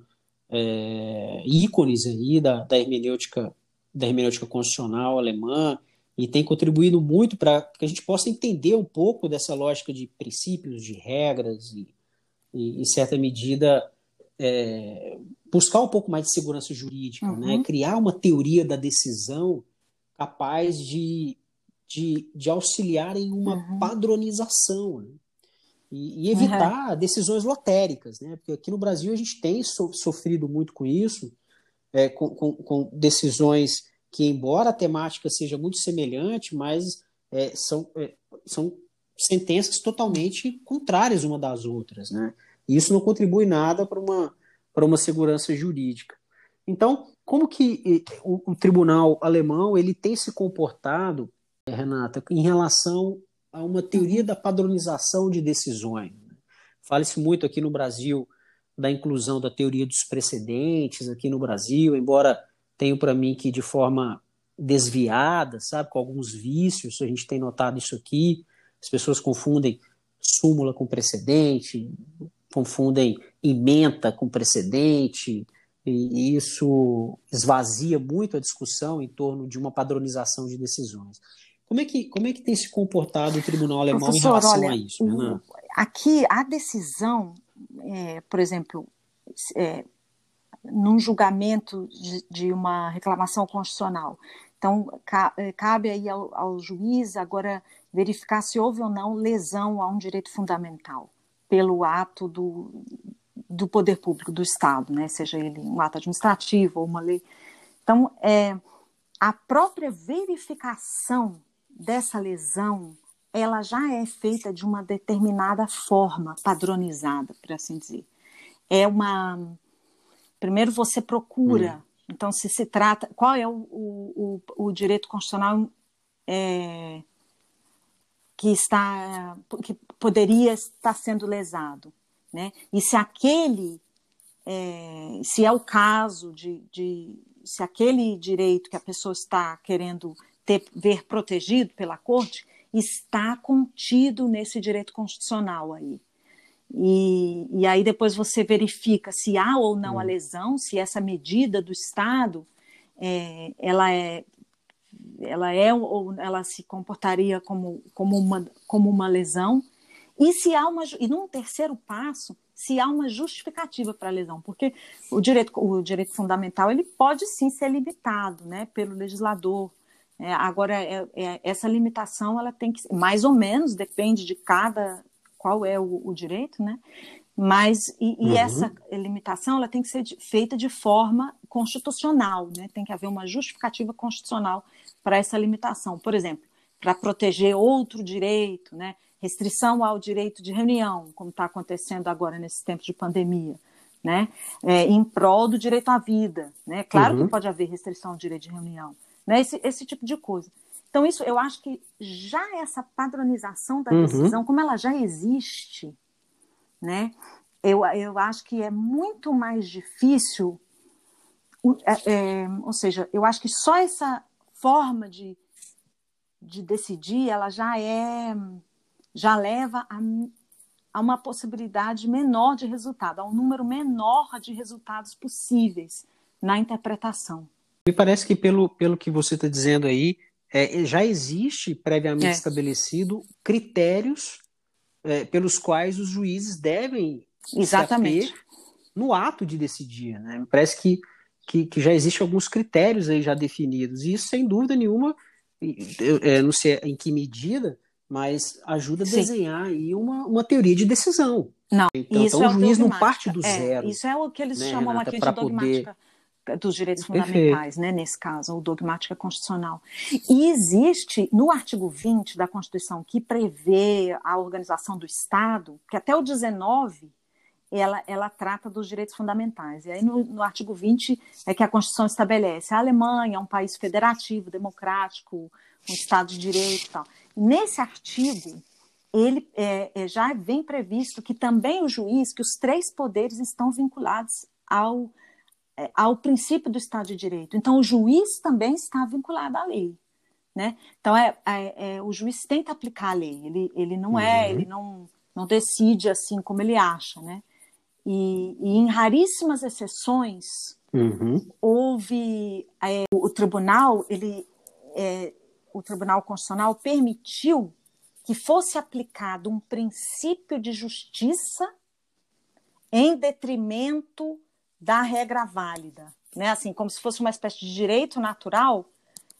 é, ícones aí da, da hermenêutica da hermenêutica constitucional alemã, e tem contribuído muito para que a gente possa entender um pouco dessa lógica de princípios, de regras e, e em certa medida, é, buscar um pouco mais de segurança jurídica, uhum. né? criar uma teoria da decisão capaz de, de, de auxiliar em uma uhum. padronização né? e, e, evitar uhum. decisões lotéricas, né? porque aqui no Brasil a gente tem so, sofrido muito com isso, é, com, com, com decisões que, embora a temática seja muito semelhante, mas é, são, é, são sentenças totalmente contrárias uma das outras, né? E isso não contribui nada para uma, para uma segurança jurídica. Então, como que o, o, tribunal alemão ele tem se comportado, Renata, em relação a uma teoria da padronização de decisões? Fala-se muito aqui no Brasil da inclusão da teoria dos precedentes aqui no Brasil, embora tenho para mim que de forma desviada, sabe, com alguns vícios, a gente tem notado isso aqui, as pessoas confundem súmula com precedente, confundem ementa com precedente, e isso esvazia muito a discussão em torno de uma padronização de decisões. Como é que, como é que tem se comportado o tribunal alemão Professor, em relação olha, a isso? O, aqui, a decisão, é, por exemplo, é, num julgamento de, de uma reclamação constitucional. Então, eh, cabe aí ao, ao, juiz agora verificar se houve ou não lesão a um direito fundamental pelo ato do, do poder público, do Estado, né? seja ele um ato administrativo ou uma lei. Então, é, a própria verificação dessa lesão, ela já é feita de uma determinada forma, padronizada, por assim dizer. É uma Primeiro você procura. Hum. Então, se se trata. Qual é o, o, o, direito constitucional é, que está. que poderia estar sendo lesado? Né? E se aquele. É, se é o caso de, de. se aquele direito que a pessoa está querendo ter, ver protegido pela corte está contido nesse direito constitucional aí. E, e aí depois você verifica se há ou não a hum. lesão, se essa medida do Estado é, ela é ela é ou ela se comportaria como, como, uma, como uma lesão e se há uma e num terceiro passo se há uma justificativa para a lesão porque o direito o direito fundamental ele pode sim ser limitado né pelo legislador é, agora é, é, essa limitação ela tem que mais ou menos depende de cada qual é o, o direito, né? Mas e, e uhum. essa limitação ela tem que ser de, feita de forma constitucional, né? Tem que haver uma justificativa constitucional para essa limitação. Por exemplo, para proteger outro direito, né? Restrição ao direito de reunião, como está acontecendo agora nesse tempo de pandemia, né? É, em prol do direito à vida, né? Claro uhum. que pode haver restrição ao direito de reunião, né? Esse, esse tipo de coisa. Então, isso eu acho que já essa padronização da uhum. decisão, como ela já existe, né? Eu, eu acho que é muito mais difícil, é, é, ou seja, eu acho que só essa forma de, de decidir, ela já é, já leva a, a uma possibilidade menor de resultado, a um número menor de resultados possíveis na interpretação. Me parece que pelo, pelo que você está dizendo aí, é, já existe previamente é. estabelecido critérios é, pelos quais os juízes devem Exatamente. no ato de decidir. Né? Me parece que, que, que já existem alguns critérios aí já definidos. E isso, sem dúvida nenhuma, eu, é, não sei em que medida, mas ajuda a desenhar aí uma, uma teoria de decisão. Não, então, isso então é o juiz não parte do é, zero. Isso é o que eles né, chamam Renata, aqui de dogmática. Poder dos direitos fundamentais, né, nesse caso, ou dogmática constitucional. E existe, no artigo 20 da Constituição, que prevê a organização do Estado, que até o 19 ela, ela trata dos direitos fundamentais. E aí, no, no artigo 20, é que a Constituição estabelece a Alemanha é um país federativo, democrático, um Estado de Direito e tal. Nesse artigo, ele é, é, já vem previsto que também o juiz, que os três poderes estão vinculados ao é, ao princípio do Estado de Direito. Então, o juiz também está vinculado à lei. Né? Então, é, é, é o juiz tenta aplicar a lei, ele, ele não é, uhum. ele não, não decide assim como ele acha. Né? E, e em raríssimas exceções, uhum. houve. É, o tribunal, ele, é, o Tribunal Constitucional permitiu que fosse aplicado um princípio de justiça em detrimento da regra válida, né? Assim, como se fosse uma espécie de direito natural,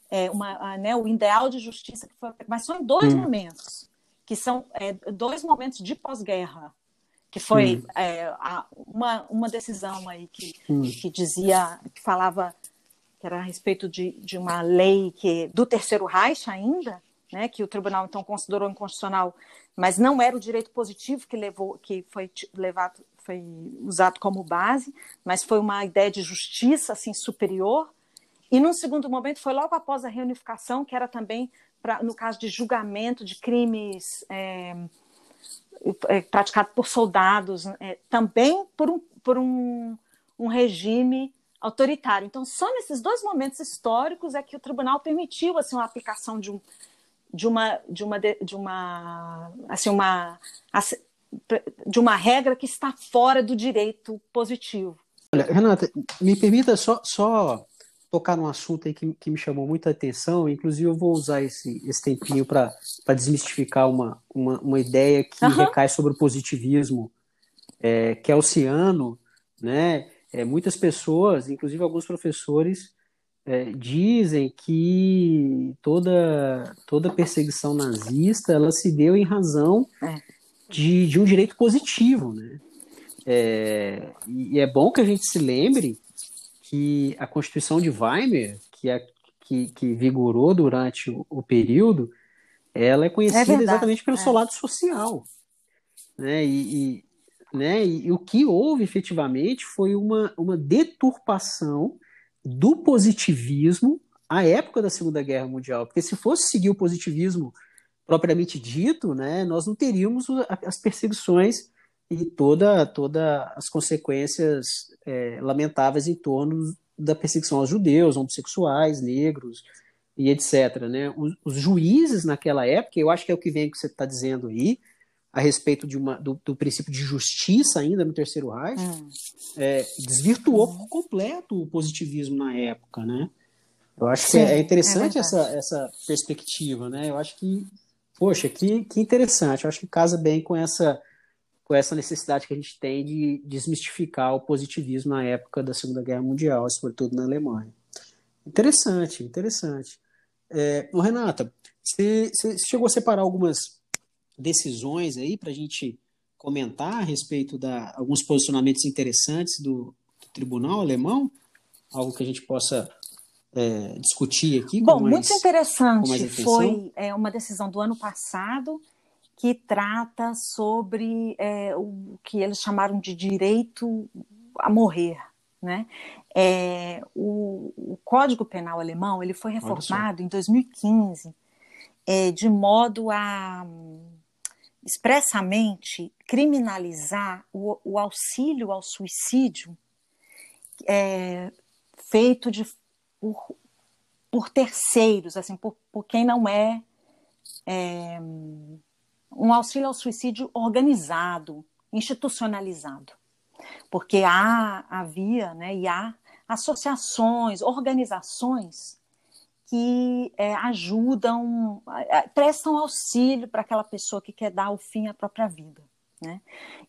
é, uma, né, o ideal de justiça que foi, mas são em dois hum. momentos, que são é, dois momentos de pós-guerra, que foi é, a, uma, uma decisão aí que, que dizia, que falava que era a respeito de, de uma lei que do terceiro Reich ainda, né, que o tribunal então considerou inconstitucional, mas não era o direito positivo que levou, que foi levado foi usado como base, mas foi uma ideia de justiça assim superior. E num segundo momento foi logo após a reunificação, que era também pra, no caso de julgamento de crimes é, praticado por soldados, é, também por um, por um, um regime autoritário. Então, só nesses dois momentos históricos é que o tribunal permitiu assim uma aplicação de um de uma de uma de uma assim uma de uma regra que está fora do direito positivo. Olha, Renata, me permita só, só tocar num assunto aí que, que me chamou muita atenção, inclusive eu vou usar esse, esse tempinho para desmistificar uma, uma, uma, ideia que uhum. recai sobre o positivismo, é, que é oceano, né? É, muitas pessoas, inclusive alguns professores, é, dizem que toda, toda perseguição nazista ela se deu em razão é de, de um direito positivo, né? É, e é bom que a gente se lembre que a Constituição de Weimar, que, é, que, que vigorou durante o, o período, ela é conhecida é exatamente pelo é. seu lado social. Né? E, e, né? E, e, o que houve efetivamente foi uma, uma deturpação do positivismo à época da Segunda Guerra Mundial. Porque se fosse seguir o positivismo propriamente dito, né, nós não teríamos as perseguições e toda, toda as consequências é, lamentáveis em torno da perseguição aos judeus, homossexuais, negros e etc. Né? Os, os juízes naquela época, eu acho que é o que vem que você está dizendo aí, a respeito de uma, do, do, princípio de justiça ainda no Terceiro Reich, hum. é, desvirtuou por completo o positivismo na época, né? Eu acho Sim, que é, é interessante é essa, essa perspectiva, né? Eu acho que Poxa, que, que interessante. Eu acho que casa bem com essa, com essa necessidade que a gente tem de desmistificar o positivismo na época da Segunda Guerra Mundial, sobretudo na Alemanha. Interessante, interessante. É, Renata, você, chegou a separar algumas decisões aí para a gente comentar a respeito da alguns posicionamentos interessantes do, do tribunal alemão? Algo que a gente possa é, discutir aqui? Bom, mais, muito interessante. Foi é, uma decisão do ano passado que trata sobre é, o que eles chamaram de direito a morrer. Né? É, o, o, Código Penal alemão ele foi reformado em 2015 é, de modo a expressamente criminalizar o, o auxílio ao suicídio é, feito de por, por terceiros, assim, por, por quem não é, é um auxílio ao suicídio organizado, institucionalizado. Porque há, havia né, e há associações, organizações que é, ajudam, é, prestam auxílio para aquela pessoa que quer dar o fim à própria vida. Né?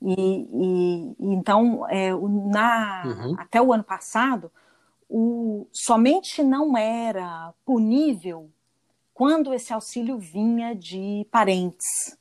E, e então, é, na, uhum. até o ano passado, o, somente não era punível quando esse auxílio vinha de parentes.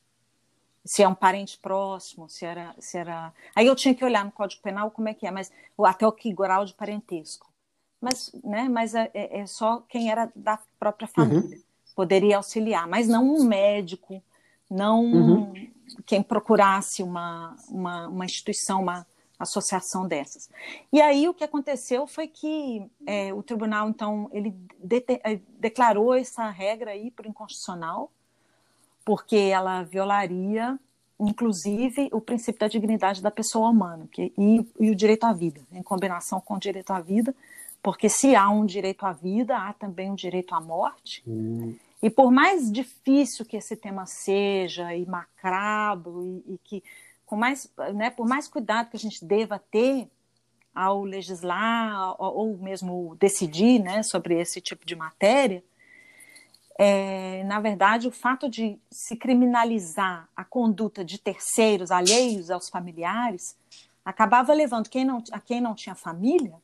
Se é um parente próximo, se era, se era. Aí eu tinha que olhar no Código Penal como é que é, mas até o que grau de parentesco. Mas, né, mas é, é, é só quem era da própria família uhum. poderia auxiliar, mas não um médico, não uhum. quem procurasse uma, uma, uma instituição, uma, associação dessas. E aí o que aconteceu foi que é, o tribunal então ele de é, declarou essa regra aí por inconstitucional, porque ela violaria inclusive o princípio da dignidade da pessoa humana que, e, e, o direito à vida, em combinação com o direito à vida, porque se há um direito à vida, há também um direito à morte. Hum. E por mais difícil que esse tema seja, e macabro, e, e que com mais, né, por mais cuidado que a gente deva ter ao legislar ou mesmo decidir né, sobre esse tipo de matéria, é, na verdade, o fato de se criminalizar a conduta de terceiros alheios aos familiares acabava levando quem não, a quem não tinha família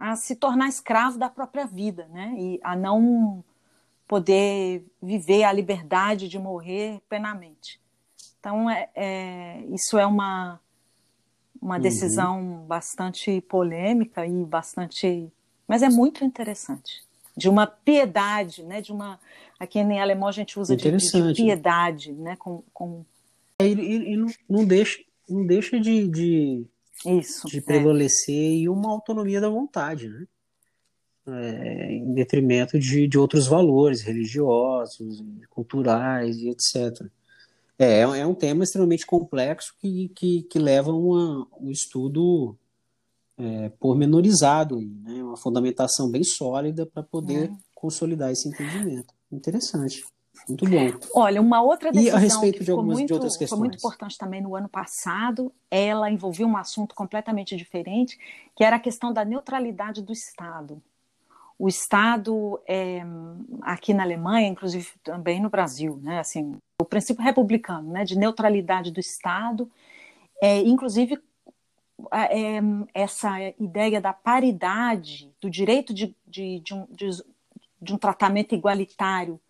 a se tornar escravo da própria vida, né? E a não poder viver a liberdade de morrer plenamente. Então, é, é isso é uma, uma uhum. decisão uhum. bastante polêmica e bastante. Mas é muito interessante. De uma piedade, né? De uma. Aqui em alemão a gente usa de, de, piedade, né? Com, com... É, e, e não, não, deixa, não deixa de, de, Isso, de é. prevalecer é. e uma autonomia da vontade, né? É, em detrimento de, de outros valores religiosos, culturais e etc. É, é um tema extremamente complexo que, que, que leva a um estudo é, pormenorizado, né? uma fundamentação bem sólida para poder é. consolidar esse entendimento. Interessante. Muito bom. Olha, uma outra decisão e a respeito de algumas muito, de outras questões. foi muito importante também no ano passado, ela envolvia um assunto completamente diferente, que era a questão da neutralidade do Estado. O Estado, é, aqui na Alemanha, inclusive também no Brasil, né, assim, o princípio republicano, né, de neutralidade do Estado, é, inclusive é, essa ideia da paridade, do direito de, de, de, um, de, um, tratamento igualitário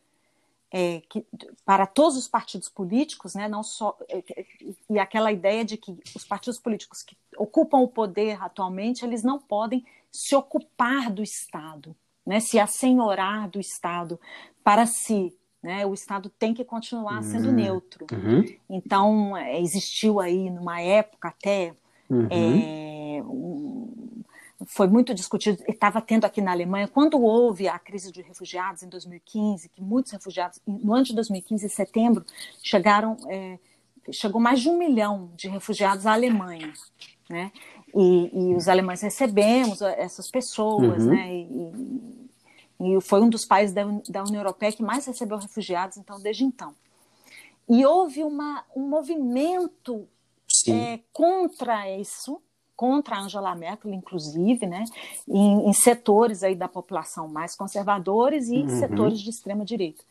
é, que, para todos os partidos políticos, né, não só é, é, e aquela ideia de que os partidos políticos que ocupam o poder atualmente eles não podem se ocupar do Estado, né, se assenhorar do Estado para si, né? O Estado tem que continuar sendo uhum. neutro. Uhum. Então, é, existiu aí, numa época até, uhum. é, foi muito discutido, estava tendo aqui na Alemanha, quando houve a crise de refugiados em 2015, que muitos refugiados, no ano de 2015, em setembro, chegaram, é, chegou mais de um milhão de refugiados à Alemanha, né? E, e os alemães recebemos essas pessoas, uhum. né? E, e foi um dos países da, da União Europeia que mais recebeu refugiados, então, desde então. E houve uma, um movimento é, contra isso, contra a Angela Merkel, inclusive, né, em, em, setores aí da população mais conservadores e uhum. setores de extrema direita.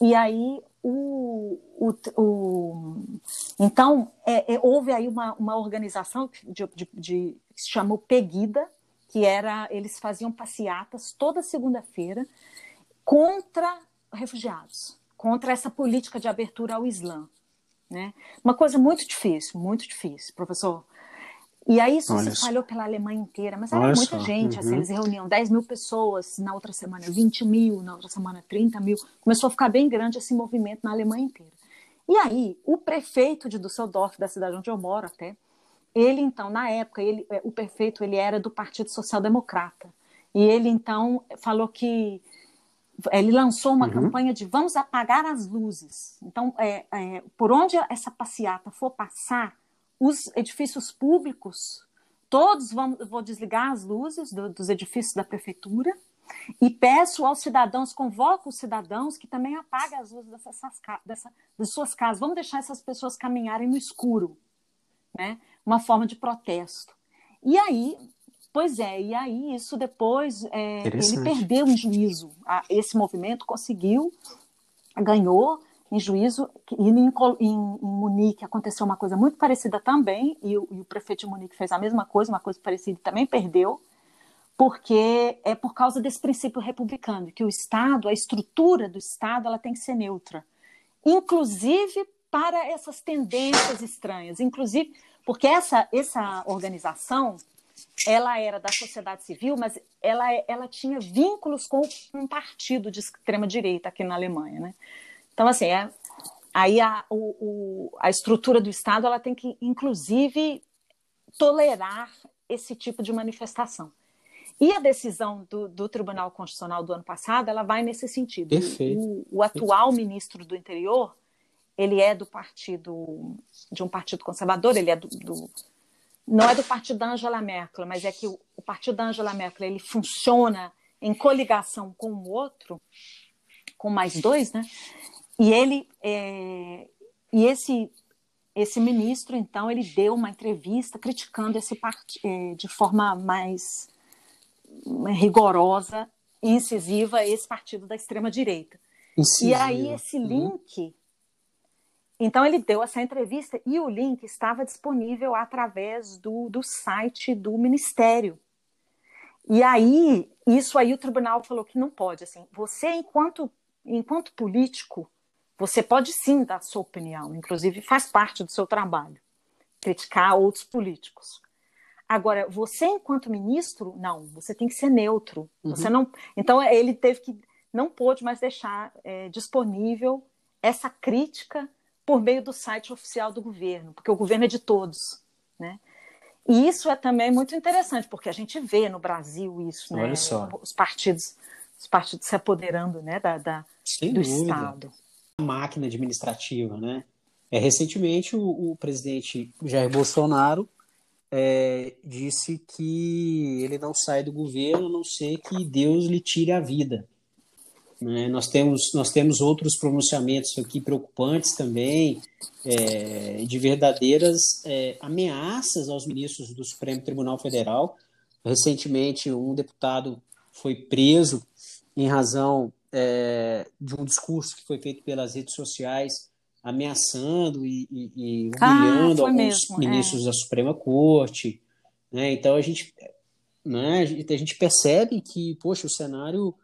E aí o, o, o então é, é, houve aí uma, uma organização de, de, de, que se chamou Pegida, que era eles faziam passeatas toda segunda-feira contra refugiados, contra essa política de abertura ao Islã, né? Uma coisa muito difícil, muito difícil, professor. E aí isso Olha se espalhou pela Alemanha inteira, mas era Olha muita só. gente, uhum. assim, eles reuniam 10 mil pessoas, na outra semana 20 mil, na outra semana 30 mil, começou a ficar bem grande esse movimento na Alemanha inteira. E aí, o prefeito de Düsseldorf, da cidade onde eu moro até, ele, então, na época, ele, é, o prefeito ele era do Partido Social Democrata. E ele, então, falou que ele lançou uma uhum. campanha de vamos apagar as luzes. Então, é, é, por onde essa passeata for passar, os edifícios públicos, todos vão vou desligar as luzes do, dos edifícios da prefeitura e peço aos cidadãos, convoco os cidadãos que também apaguem as luzes dessas, dessa, das suas casas. Vamos deixar essas pessoas caminharem no escuro, né? uma forma de protesto. E aí, Pois é, e aí isso depois é, ele perdeu em juízo. Esse movimento conseguiu, ganhou em juízo, e em, em, Munique aconteceu uma coisa muito parecida também, e o, e o prefeito de Munique fez a mesma coisa, uma coisa parecida, e também perdeu, porque é por causa desse princípio republicano, que o Estado, a estrutura do Estado, ela tem que ser neutra, inclusive para essas tendências estranhas, inclusive porque essa, essa organização, ela era da sociedade civil, mas ela, ela tinha vínculos com um partido de extrema direita aqui na Alemanha, né? Então, assim, é, aí a, o, o, a estrutura do Estado ela tem que, inclusive, tolerar esse tipo de manifestação. E a decisão do, do, Tribunal Constitucional do ano passado, ela vai nesse sentido. Perfeito. O, o atual Perfeito. ministro do Interior, ele é do partido, de um partido conservador, ele é do, do não é do partido da Angela Merkel, mas é que o, o partido da Angela Merkel, ele funciona em coligação com o outro, com mais dois, né? E ele é, e esse esse ministro então ele deu uma entrevista criticando esse partido é, de forma mais rigorosa e incisiva esse partido da extrema direita. E aí esse link. Então ele deu essa entrevista e o link estava disponível através do, do site do Ministério. E aí, isso aí o tribunal falou que não pode. Assim, você, enquanto, enquanto político, você pode sim dar sua opinião, inclusive faz parte do seu trabalho, criticar outros políticos. Agora, você enquanto ministro, não, você tem que ser neutro. Uhum. Você não. Então ele teve que não pôde mais deixar é, disponível essa crítica por meio do site oficial do governo, porque o governo é de todos, né? E isso é também muito interessante, porque a gente vê no Brasil isso, né? Olha só. Os partidos, os partidos se apoderando, né, da, da do dúvida. Estado máquina administrativa, né? É, recentemente, o, o presidente Jair Bolsonaro é, disse que ele não sai do governo a não ser que Deus lhe tire a vida. Né? Nós, temos, nós temos outros pronunciamentos aqui preocupantes também, é, de verdadeiras é, ameaças aos ministros do Supremo Tribunal Federal. Recentemente, um deputado foi preso em razão é, de um discurso que foi feito pelas redes sociais ameaçando e, e, e ah, humilhando ah, alguns mesmo, é. ministros da Suprema Corte. Né? Então a gente, né, a gente percebe que, poxa, o cenário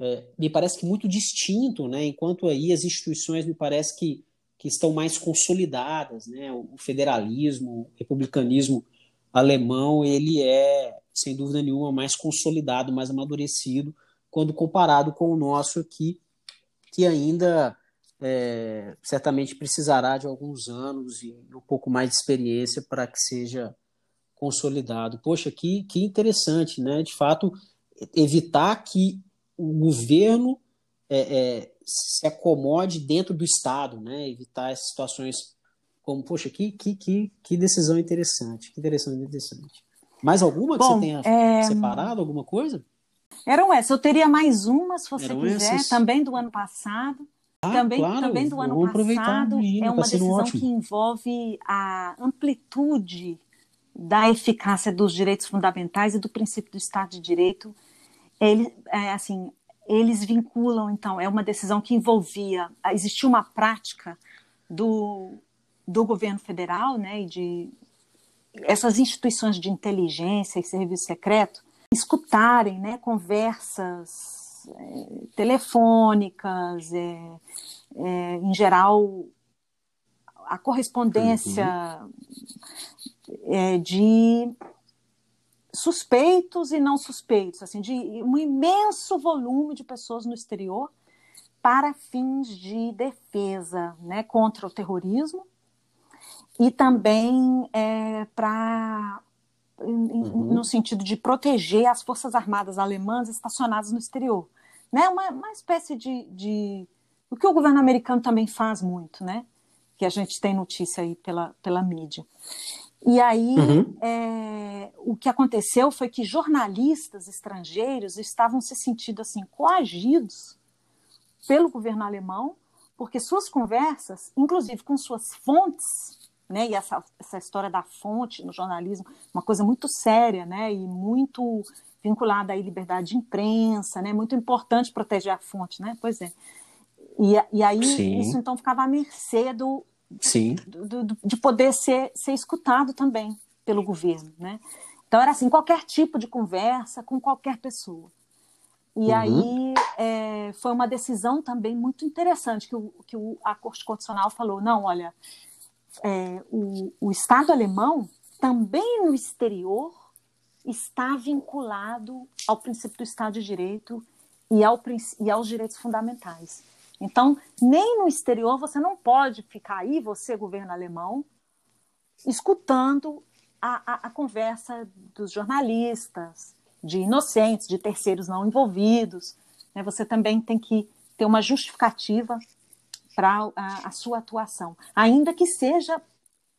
é, me parece que muito distinto, né? enquanto aí as instituições me parece que, que estão mais consolidadas. Né? O federalismo, o republicanismo alemão, ele é, sem dúvida nenhuma, mais consolidado, mais amadurecido quando comparado com o nosso aqui, que ainda é, certamente precisará de alguns anos e um pouco mais de experiência para que seja consolidado. Poxa, que, que interessante, né? De fato, evitar que o governo é, é, se acomode dentro do Estado, né? Evitar essas situações como, poxa, que, que, que, que decisão interessante, que decisão interessante. Mais alguma que Bom, você tenha é... separado, alguma coisa? Eram essas. Eu teria mais uma, se você Eram quiser, essas? também do ano passado. Ah, também, claro. também do ano passado. é uma decisão ótimo. que envolve a amplitude da eficácia dos direitos fundamentais e do princípio do Estado de Direito. Ele, é, assim, eles vinculam, então, é uma decisão que envolvia, existia uma prática do, do governo federal, né, e de essas instituições de inteligência e serviço secreto, escutarem né, conversas é, telefônicas, é, é, em geral, a correspondência uhum. de suspeitos e não suspeitos, assim, de um imenso volume de pessoas no exterior para fins de defesa né, contra o terrorismo e também é, para uhum. no sentido de proteger as forças armadas alemãs estacionadas no exterior. Né? Uma, uma espécie de, de. O que o governo americano também faz muito, né? que a gente tem notícia aí pela, pela mídia. E aí, uhum. é, o que aconteceu foi que jornalistas estrangeiros estavam se sentindo assim coagidos pelo governo alemão, porque suas conversas, inclusive com suas fontes né? E essa, essa história da fonte no jornalismo, uma coisa muito séria, né? E muito vinculada à liberdade de imprensa, né? Muito importante proteger a fonte, né? Pois é. E, e aí Sim. isso então ficava à mercê do, Sim. Do, do, de poder ser, ser escutado também pelo governo, né? Então era assim qualquer tipo de conversa com qualquer pessoa. E uhum. aí é, foi uma decisão também muito interessante que, o, que o, a Corte Constitucional falou, não, olha, é, o, o Estado alemão também no exterior está vinculado ao princípio do Estado de Direito e, ao, e aos direitos fundamentais. Então, nem no exterior você não pode ficar aí, você, governo alemão, escutando a, a, a conversa dos jornalistas, de inocentes, de terceiros não envolvidos. Né? Você também tem que ter uma justificativa para a, a sua atuação, ainda que seja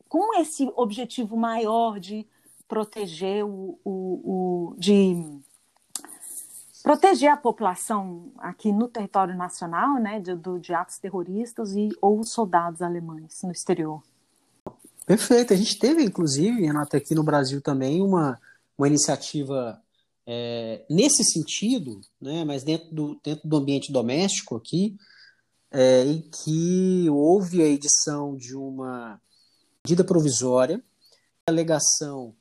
com esse objetivo maior de proteger o, o, o, de proteger a população aqui no território nacional, né, de, do, de atos terroristas e ou soldados alemães no exterior. Perfeito. A gente teve, inclusive, Renata, aqui no Brasil também uma, uma iniciativa é, nesse sentido, né, mas dentro do, dentro do ambiente doméstico aqui, é, em que houve a edição de uma medida provisória, alegação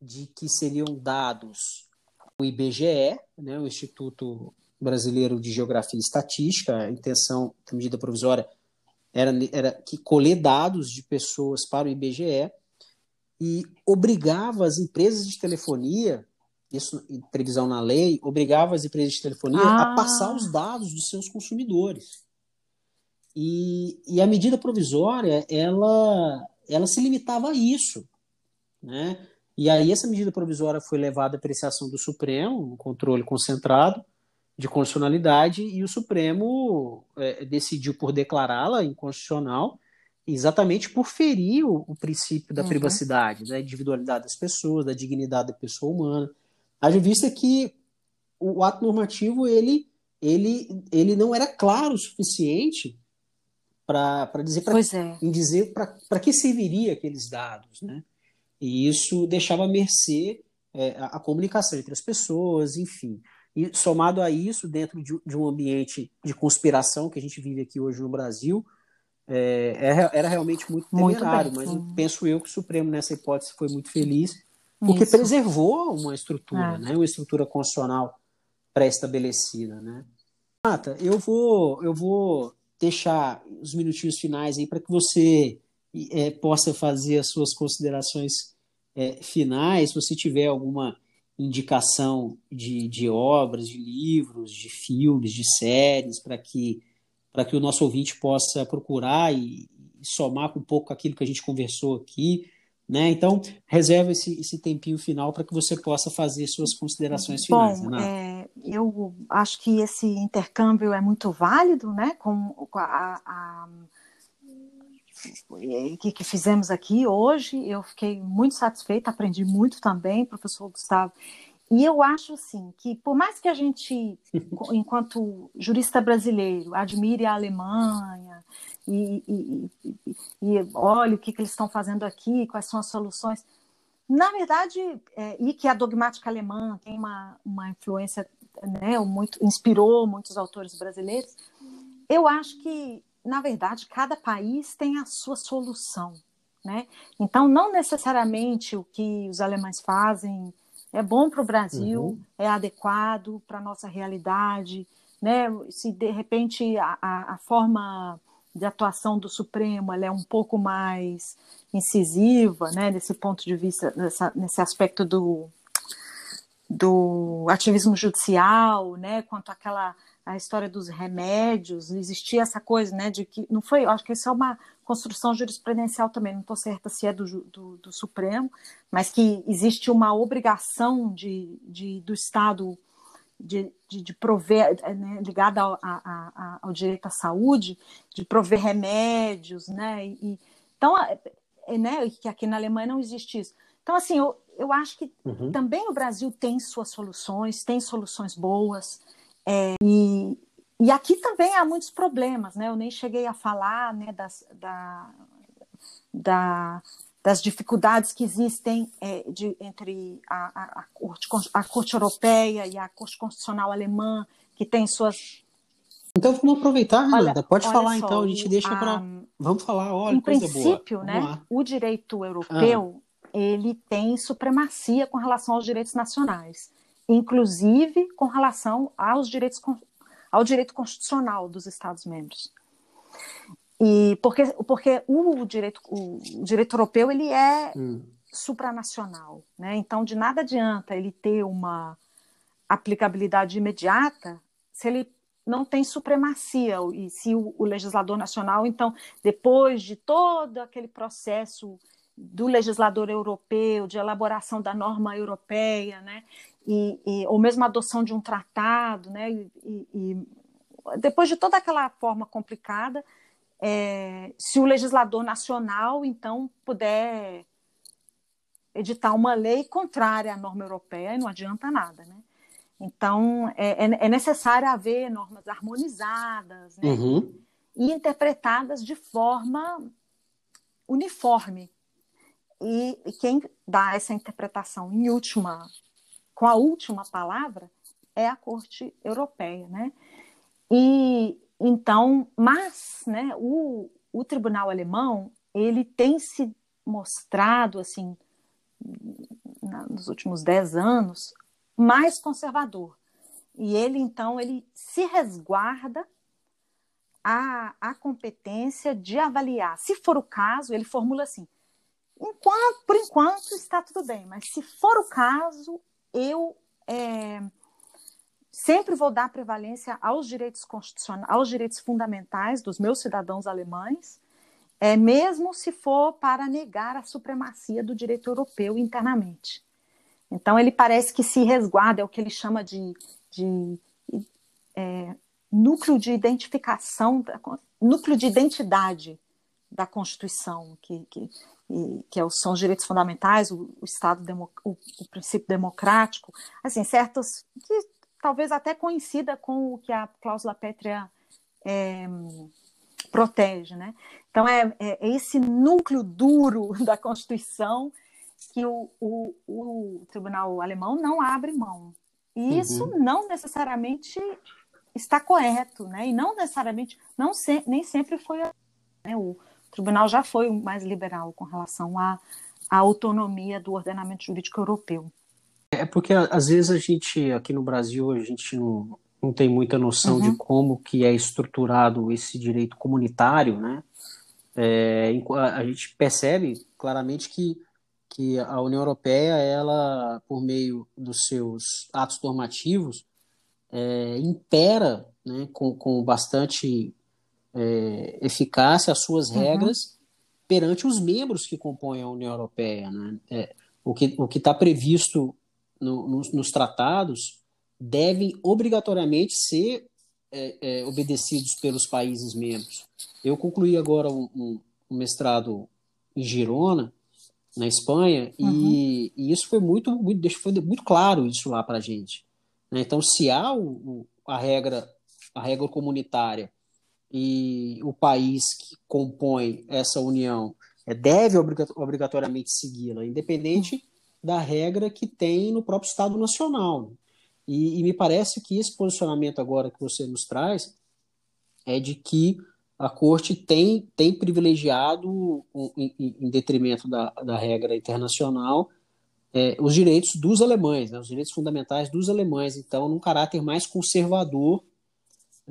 de que seriam dados o IBGE, né, o Instituto Brasileiro de Geografia e Estatística, a intenção da medida provisória era, era que colher dados de pessoas para o IBGE e obrigava as empresas de telefonia, isso em previsão na lei, obrigava as empresas de telefonia ah. a passar os dados dos seus consumidores. E, e a medida provisória, ela, ela se limitava a isso, né? E aí essa medida provisória foi levada à apreciação do Supremo, um controle concentrado de constitucionalidade, e o Supremo é, decidiu por declará-la inconstitucional, exatamente por ferir o, o princípio da uhum. privacidade, da individualidade das pessoas, da dignidade da pessoa humana. Haja vista que o ato normativo ele, ele, ele não era claro o suficiente para dizer para é. em dizer para que serviria aqueles dados, né? E isso deixava à mercê é, a, a, comunicação entre as pessoas, enfim. E somado a isso, dentro de, de, um ambiente de conspiração que a gente vive aqui hoje no Brasil, é, era, era, realmente muito temerário, mas penso eu que o Supremo nessa hipótese foi muito feliz, porque isso. preservou uma estrutura, é. né, uma estrutura constitucional pré-estabelecida. Né? Mata, eu vou, eu vou deixar os minutinhos finais aí para que você é, possa fazer as suas considerações é, finais, se você tiver alguma indicação de, de obras, de livros, de filmes, de séries, para que, que o nosso ouvinte possa procurar e, e somar com um pouco aquilo que a gente conversou aqui. Né? Então, reserva esse, esse tempinho final para que você possa fazer suas considerações finais. Bom, é, eu acho que esse intercâmbio é muito válido né? com, com a, a que, que fizemos aqui hoje. Eu fiquei muito satisfeita, aprendi muito também, professor Gustavo. E eu acho assim que por mais que a gente, <laughs> enquanto jurista brasileiro, admire a Alemanha e, e, e, e olhe o que, que eles estão fazendo aqui, quais são as soluções, na verdade, é, e que a dogmática alemã tem uma, uma influência, né, muito, inspirou muitos autores brasileiros, eu acho que na verdade, cada país tem a sua solução. Né? Então, não necessariamente o que os alemães fazem é bom para o Brasil, uhum. é adequado para a nossa realidade. Né? Se de repente a, a, a, forma de atuação do Supremo é um pouco mais incisiva, né? nesse ponto de vista, nessa, nesse aspecto do, do ativismo judicial, né? quanto àquela a história dos remédios, existia essa coisa, né, de que não foi, acho que isso é uma construção jurisprudencial também, não estou certa se é do, do, do, Supremo, mas que existe uma obrigação de, de do Estado de, de, de prover, né, ligada ao, a, a, ao direito à saúde, de prover remédios, né, e, então, é, é, né, que aqui na Alemanha não existe isso. Então, assim, eu, eu acho que uhum. também o Brasil tem suas soluções, tem soluções boas, é, e, e aqui também há muitos problemas, né? Eu nem cheguei a falar né, das, da, da, das dificuldades que existem é, de, entre a, a, corte, a Corte Europeia e a Corte Constitucional Alemã, que tem suas. Então vamos aproveitar, Renata. Pode falar só, então, a gente deixa para. Vamos falar, olha, Em princípio, né, o direito europeu ah. ele tem supremacia com relação aos direitos nacionais, inclusive com relação aos direitos, ao direito constitucional dos Estados-membros. E porque, porque o, direito, o, direito europeu ele é hum. supranacional, né? Então de nada adianta ele ter uma aplicabilidade imediata se ele não tem supremacia e se o, o legislador nacional, então depois de todo aquele processo do legislador europeu, de elaboração da norma europeia, né? E, e, ou mesmo a adoção de um tratado, né? E, e, depois de toda aquela forma complicada, é, se o legislador nacional, então, puder editar uma lei contrária à norma europeia, não adianta nada, né? Então, é, é, é necessário haver normas harmonizadas né? uhum. e interpretadas de forma uniforme. E, e, quem dá essa interpretação em última, com a última palavra, é a Corte Europeia, né? E, então, mas, né, o, o tribunal alemão, ele tem se mostrado, assim, na, nos últimos dez anos, mais conservador. E ele, então, ele se resguarda a, a competência de avaliar. Se for o caso, ele formula assim, enquanto, por enquanto está tudo bem, mas se for o caso, eu... É, sempre vou dar prevalência aos direitos constitucionais, aos direitos fundamentais dos meus cidadãos alemães, é, mesmo se for para negar a supremacia do direito europeu internamente. Então, ele parece que se resguarda, é o que ele chama de, de é, núcleo de identificação, núcleo de identidade da Constituição, que, que, que é são os direitos fundamentais, o, o Estado, o, o, princípio democrático, assim, certos que talvez até coincida com o que a cláusula pétrea é, protege. Né? Então, é, é, esse núcleo duro <laughs> da Constituição que o, o, o Tribunal Alemão não abre mão. E isso uhum. não necessariamente está correto, né? E não necessariamente, não se, nem sempre foi. Né? O tribunal já foi mais liberal com relação à, à autonomia do ordenamento jurídico europeu. É porque às vezes a gente, aqui no Brasil, a gente não, não tem muita noção uhum. de como que é estruturado esse direito comunitário, né? É, a gente percebe claramente que, que a União Europeia, ela, por meio dos seus atos normativos, é, impera né, com, com bastante é, eficácia as suas uhum. regras uhum. perante os membros que compõem a União Europeia. Né? É, o que o está previsto no, nos, nos, tratados devem obrigatoriamente ser é, é, obedecidos pelos países membros. Eu concluí agora um, um, um mestrado em Girona, na Espanha, uhum. e, e, isso foi muito, muito, foi muito claro isso lá para a gente. Né? Então, se há o, a regra, a regra comunitária e o país que compõe essa união é, deve obrigatoriamente segui-la, independente da regra que tem no próprio Estado Nacional. E, e, me parece que esse posicionamento agora que você nos traz é de que a Corte tem, tem privilegiado, em, em detrimento da, da regra internacional, é, os direitos dos alemães, né, os direitos fundamentais dos alemães, então, num caráter mais conservador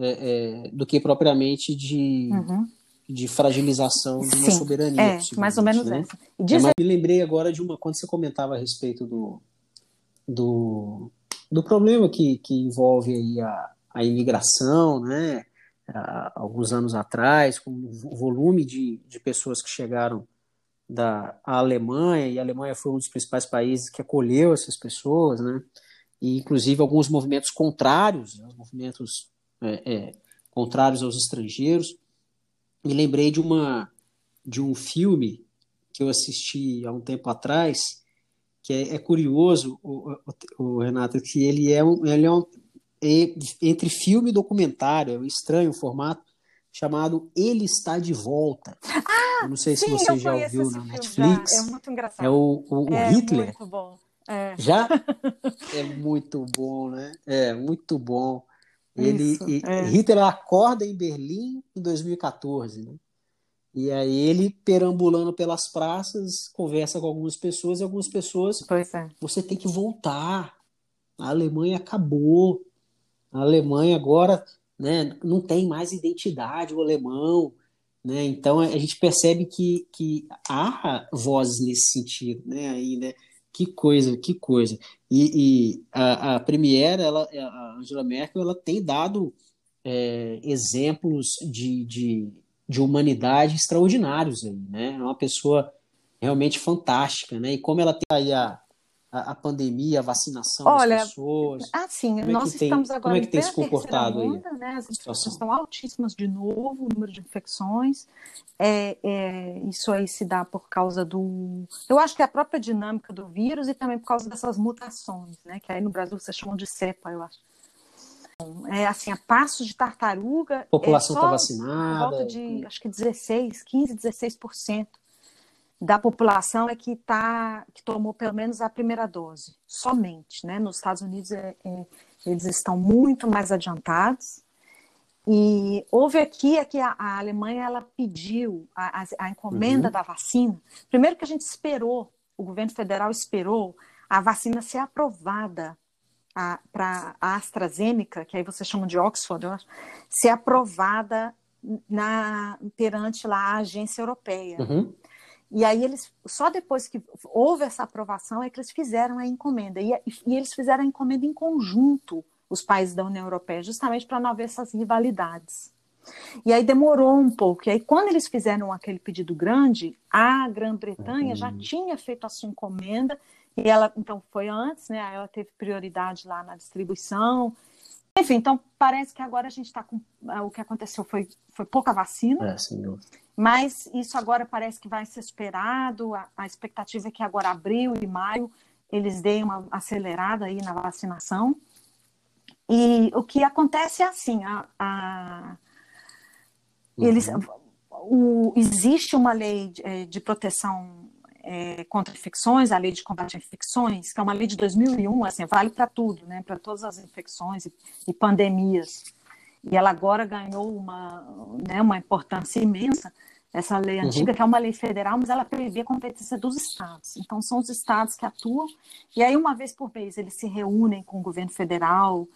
é, é, do que propriamente de, uhum de fragilização de uma Sim, soberania. É, mais ou menos né? essa. E diz... é, me lembrei agora de uma, quando você comentava a respeito do, do, do problema que, que envolve aí a, a imigração, né? Há, alguns anos atrás, com o volume de, de pessoas que chegaram da Alemanha, e a Alemanha foi um dos principais países que acolheu essas pessoas, né? E, inclusive, alguns movimentos contrários, né? movimentos é, é, contrários aos estrangeiros me lembrei de uma de um filme que eu assisti há um tempo atrás que é, é curioso o, o, o, Renato que ele é um, ele é um entre filme e documentário é um estranho formato chamado Ele está de volta ah Eu não sei sim, se você já ouviu na Netflix. Já. É muito engraçado. É o, o, o é Hitler. Muito bom. É. Já? <laughs> é muito bom, né? É muito bom. Ele, Isso, e, é. Hitler acorda em Berlim em 2014, né? E aí ele, perambulando pelas praças, conversa com algumas pessoas e algumas pessoas, é. você tem que voltar. A Alemanha acabou. A Alemanha agora, né, não tem mais identidade, o alemão, né? Então a gente percebe que, que há vozes nesse sentido, né? Aí, né? Que coisa, que coisa. E, e a, a Premier, ela, a Angela Merkel, ela tem dado é, exemplos de, de, de humanidade extraordinários aí, né? É uma pessoa realmente fantástica, né? E como ela tem aí a, a, a pandemia, a vacinação Olha, das pessoas. Assim, Como é nós que tem- estamos agora como é que em tem se comportado terceira aí onda, né? As infecções estão altíssimas de novo, o número de infecções. É, é, isso aí se dá por causa do. Eu acho que é a própria dinâmica do vírus e também por causa dessas mutações, né? Que aí no Brasil vocês chamam de cepa, eu acho. É assim, a passos de tartaruga. A população é está só vacinada. volta de, acho que 16, 15, 16% da população é que tá, que tomou pelo menos a primeira dose, somente, né? Nos Estados Unidos é, é, eles estão muito mais adiantados. E houve aqui é que a, a Alemanha ela pediu a, a, a encomenda Uhum. da vacina. Primeiro que a gente esperou, o governo federal esperou a vacina ser aprovada para a AstraZeneca, que aí vocês chamam de Oxford, eu acho, ser aprovada na, perante lá a agência europeia. Uhum. E aí eles, só depois que houve essa aprovação, é que eles fizeram a encomenda. E, e eles fizeram a encomenda em conjunto, os países da União Europeia, justamente para não haver essas rivalidades. E aí demorou um pouco. E aí, quando eles fizeram aquele pedido grande, a Grã-Bretanha já tinha feito a sua encomenda, e ela, então, foi antes, né? Ela teve prioridade lá na distribuição. Enfim, então parece que agora a gente está com. O que aconteceu foi, foi pouca vacina. É, dúvida. Mas isso agora parece que vai ser esperado. A, a, expectativa é que agora abril e maio eles deem uma acelerada aí na vacinação. E o que acontece é assim, a, a uhum. eles, o, existe uma lei de, de proteção é, contra infecções, a lei de combate a infecções, que é uma lei de 2001, assim, vale para tudo, né, para todas as infecções e, e pandemias e ela agora ganhou uma, né, uma importância imensa, essa lei antiga, uhum. que é uma lei federal, mas ela prevê a competência dos estados. Então, são os estados que atuam, e aí, uma vez por mês, eles se reúnem com o governo federal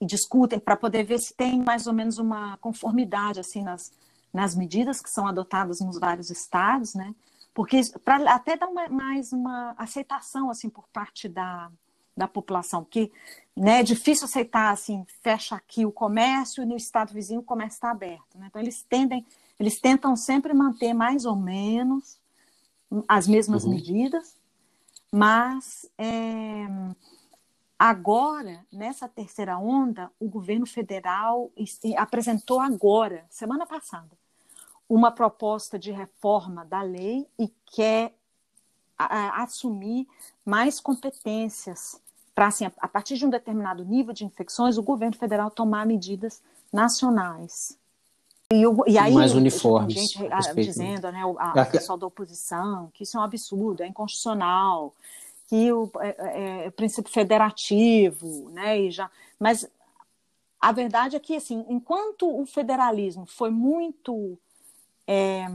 e discutem para poder ver se tem mais ou menos uma conformidade assim nas, nas medidas que são adotadas nos vários estados, né? Porque para até dar uma, mais uma aceitação assim por parte da, da população, porque né, é difícil aceitar assim, fecha aqui o comércio e no estado vizinho o comércio está aberto. Né? Então eles tendem, eles tentam sempre manter mais ou menos as mesmas uhum. medidas, mas é, agora, nessa terceira onda, o governo federal apresentou agora, semana passada, uma proposta de reforma da lei e quer a, a, assumir mais competências para, assim, a, a, partir de um determinado nível de infecções, o governo federal tomar medidas nacionais. E, o, e aí, mais uniformes. gente dizendo, né, o a, pessoal da oposição, que isso é um absurdo, é inconstitucional, que o é, é, princípio federativo, né, e já, mas a verdade é que, assim, enquanto o federalismo foi muito é,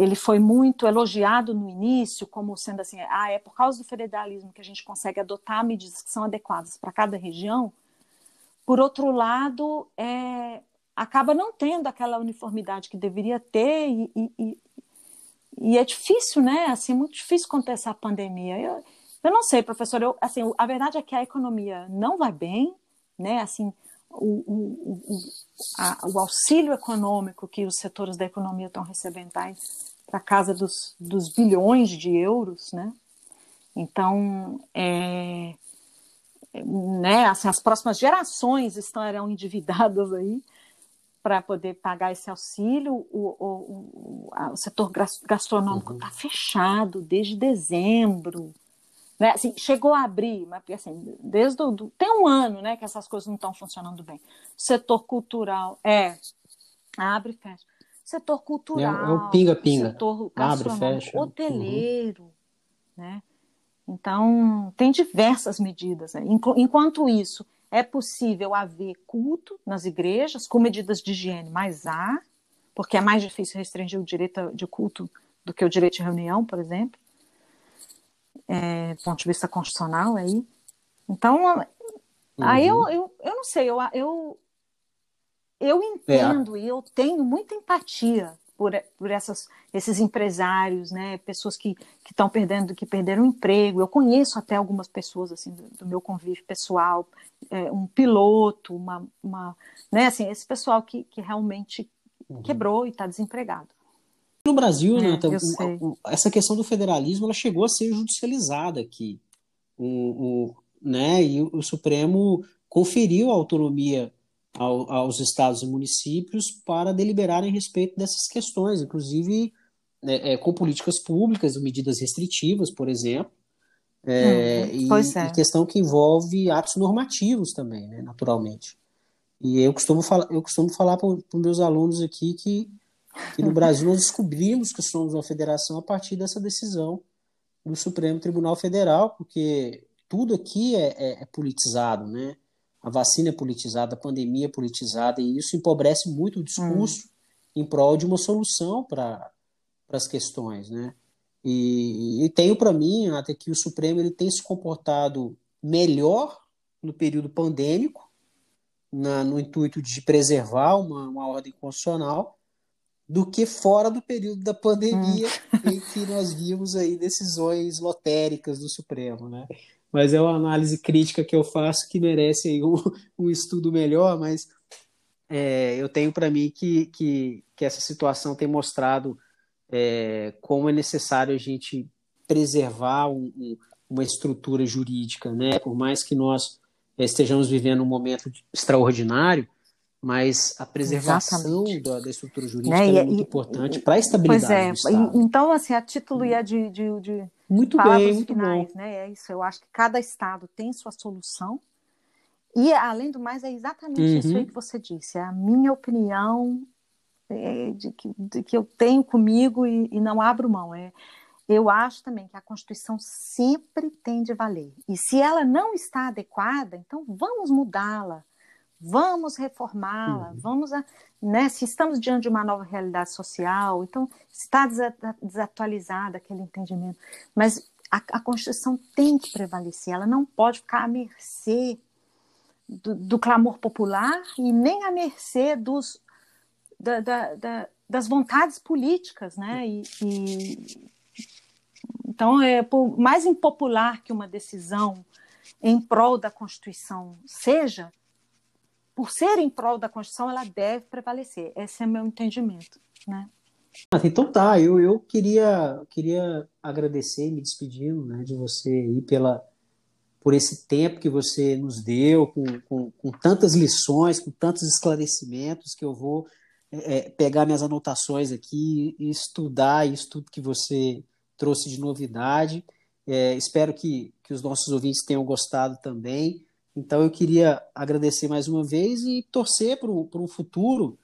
ele foi muito elogiado no início, como sendo assim, ah, é por causa do federalismo que a gente consegue adotar medidas que são adequadas para cada região. Por outro lado, é, acaba não tendo aquela uniformidade que deveria ter e, e, e, é difícil, né? Assim, muito difícil conter essa pandemia. Eu, eu não sei, professor. Eu, assim, a verdade é que a economia não vai bem, né? Assim, o, o, o, a, o, auxílio econômico que os setores da economia estão recebendo está para casa dos, dos, bilhões de euros, né? Então, é, né, assim, as próximas gerações estarão endividadas aí para poder pagar esse auxílio. O, o, o setor gastronômico está uhum. fechado desde dezembro. Né? Assim, chegou a abrir, mas assim, desde o, do, tem um ano né, que essas coisas não estão funcionando bem. O setor cultural é abre e fecha. Setor cultural, é, é o pinga-pinga. setor Abre, fecha. hoteleiro, uhum. né? Então, tem diversas medidas. Né? Enquanto isso, é possível haver culto nas igrejas, com medidas de higiene, mas há, porque é mais difícil restringir o direito de culto do que o direito de reunião, por exemplo, é, do ponto de vista constitucional aí. Então, uhum. aí eu, eu, eu não sei, eu, eu, eu entendo é. e eu tenho muita empatia por, por essas, esses empresários, né, pessoas que estão perdendo, que perderam o emprego. Eu conheço até algumas pessoas assim do, do meu convívio pessoal, é, um piloto, uma, uma, né, assim, esse pessoal que, que realmente uhum. quebrou e está desempregado. No Brasil, é, né, o, essa questão do federalismo ela chegou a ser judicializada aqui, o, o né, e o Supremo conferiu autonomia ao, aos estados e municípios para deliberarem a respeito dessas questões, inclusive é, é, com políticas públicas, medidas restritivas, por exemplo, é, uhum, e, é. e, questão que envolve atos normativos também, né, naturalmente. E eu costumo, fala, eu costumo falar para os meus alunos aqui que, que no Brasil nós descobrimos que somos uma federação a partir dessa decisão do Supremo Tribunal Federal, porque tudo aqui é, é, é politizado, né? A vacina é politizada, a pandemia é politizada, e isso empobrece muito o discurso hum. em prol de uma solução para as questões, né? E, e tenho para mim até que o Supremo ele tem se comportado melhor no período pandêmico, na, no intuito de preservar uma, uma ordem constitucional, do que fora do período da pandemia, hum. em que nós vimos aí decisões lotéricas do Supremo, né? Mas é uma análise crítica que eu faço que merece um, <laughs> um estudo melhor, mas é, eu tenho para mim que, que, que, essa situação tem mostrado é, como é necessário a gente preservar um, um, uma estrutura jurídica, né? Por mais que nós estejamos vivendo um momento extraordinário, mas a preservação da, da, estrutura jurídica né? é muito e, importante para a estabilidade pois é. do Estado. Então, assim, a título e a de, de, de muito bem, muito finais, bom. Né? É isso. Eu acho que cada estado tem sua solução. E, além do mais, é exatamente uhum. isso aí que você disse. É a minha opinião é, de, que, de, que, eu tenho comigo e, e, não abro mão. É, eu acho também que a Constituição sempre tem de valer. E se ela não está adequada, então vamos mudá-la vamos reformá-la, uhum. vamos, a, né, se estamos diante de uma nova realidade social, então está desatualizado aquele entendimento, mas a, a, Constituição tem que prevalecer, ela não pode ficar à mercê do, do clamor popular e nem à mercê dos, da, da, da, das vontades políticas, né, e, e então, é, por mais impopular que uma decisão em prol da Constituição seja, por ser em prol da Constituição, ela deve prevalecer. Esse é meu entendimento, né? Então tá, eu, eu queria, queria agradecer, me despedindo né, de você aí pela, por esse tempo que você nos deu, com, com, com tantas lições, com tantos esclarecimentos, que eu vou é, é pegar minhas anotações aqui e estudar isso tudo que você trouxe de novidade. É, espero que, que os nossos ouvintes tenham gostado também. Então eu queria agradecer mais uma vez e torcer para um futuro,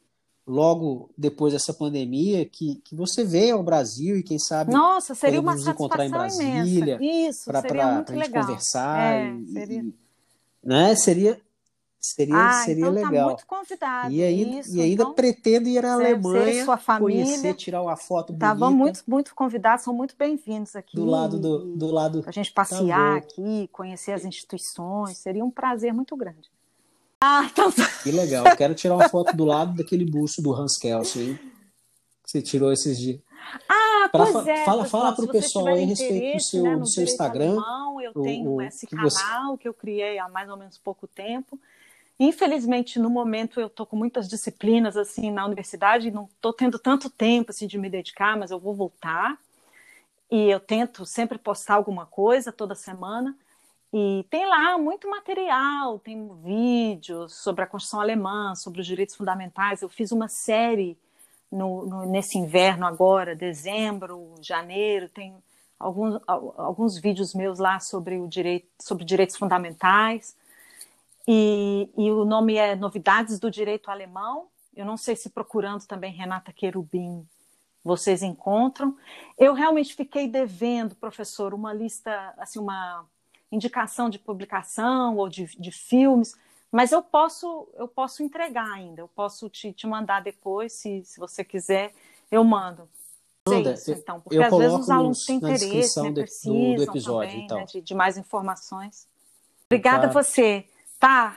logo depois dessa pandemia, que, que você venha ao Brasil e quem sabe Nossa, seria uma nos encontrar em Brasília para a gente conversar. É, e, seria... né? seria Seria, ah, seria então tá legal. Tá muito convidado. E ainda, isso, e ainda então, pretendo ir à Alemanha, sua família, conhecer, tirar uma foto bonita. Estavam muito, muito convidados, são muito bem-vindos aqui. Do lado do, do lado. A gente passear tá aqui, conhecer as instituições, seria um prazer muito grande. Ah, <laughs> então... Que legal. Quero tirar uma foto do lado daquele busto do Hans Kelsen? Que você tirou esses dias. Ah, pra, pois é. Fala, fala para o pessoal aí a respeito do seu, né, do seu Instagram. Alemão, eu tenho o, esse canal você... que eu criei há mais ou menos pouco tempo Infelizmente, no momento, eu estou com muitas disciplinas assim na universidade, não estou tendo tanto tempo assim, de me dedicar, mas eu vou voltar. E eu tento sempre postar alguma coisa toda semana. E tem lá muito material, tem vídeos sobre a Constituição Alemã, sobre os direitos fundamentais. Eu fiz uma série no, no, nesse inverno agora, dezembro, janeiro, tem alguns, alguns vídeos meus lá sobre, o direito, sobre direitos fundamentais. E, e, o nome é Novidades do Direito Alemão. Eu não sei se procurando também Renata Querubim vocês encontram. Eu realmente fiquei devendo, professor, uma lista, assim, uma indicação de publicação ou de, de filmes, mas eu posso eu posso entregar ainda, eu posso te, te mandar depois, se, se você quiser, eu mando. Manda, isso, então, porque às vezes os alunos têm interesse, né, precisam do, do episódio, também, então. né, de, de, mais informações. Obrigada tá. a você, tá?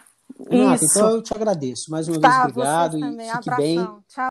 Renata, então eu te agradeço. Mais uma tá, vez, obrigado e fique Abração. bem. Tchau.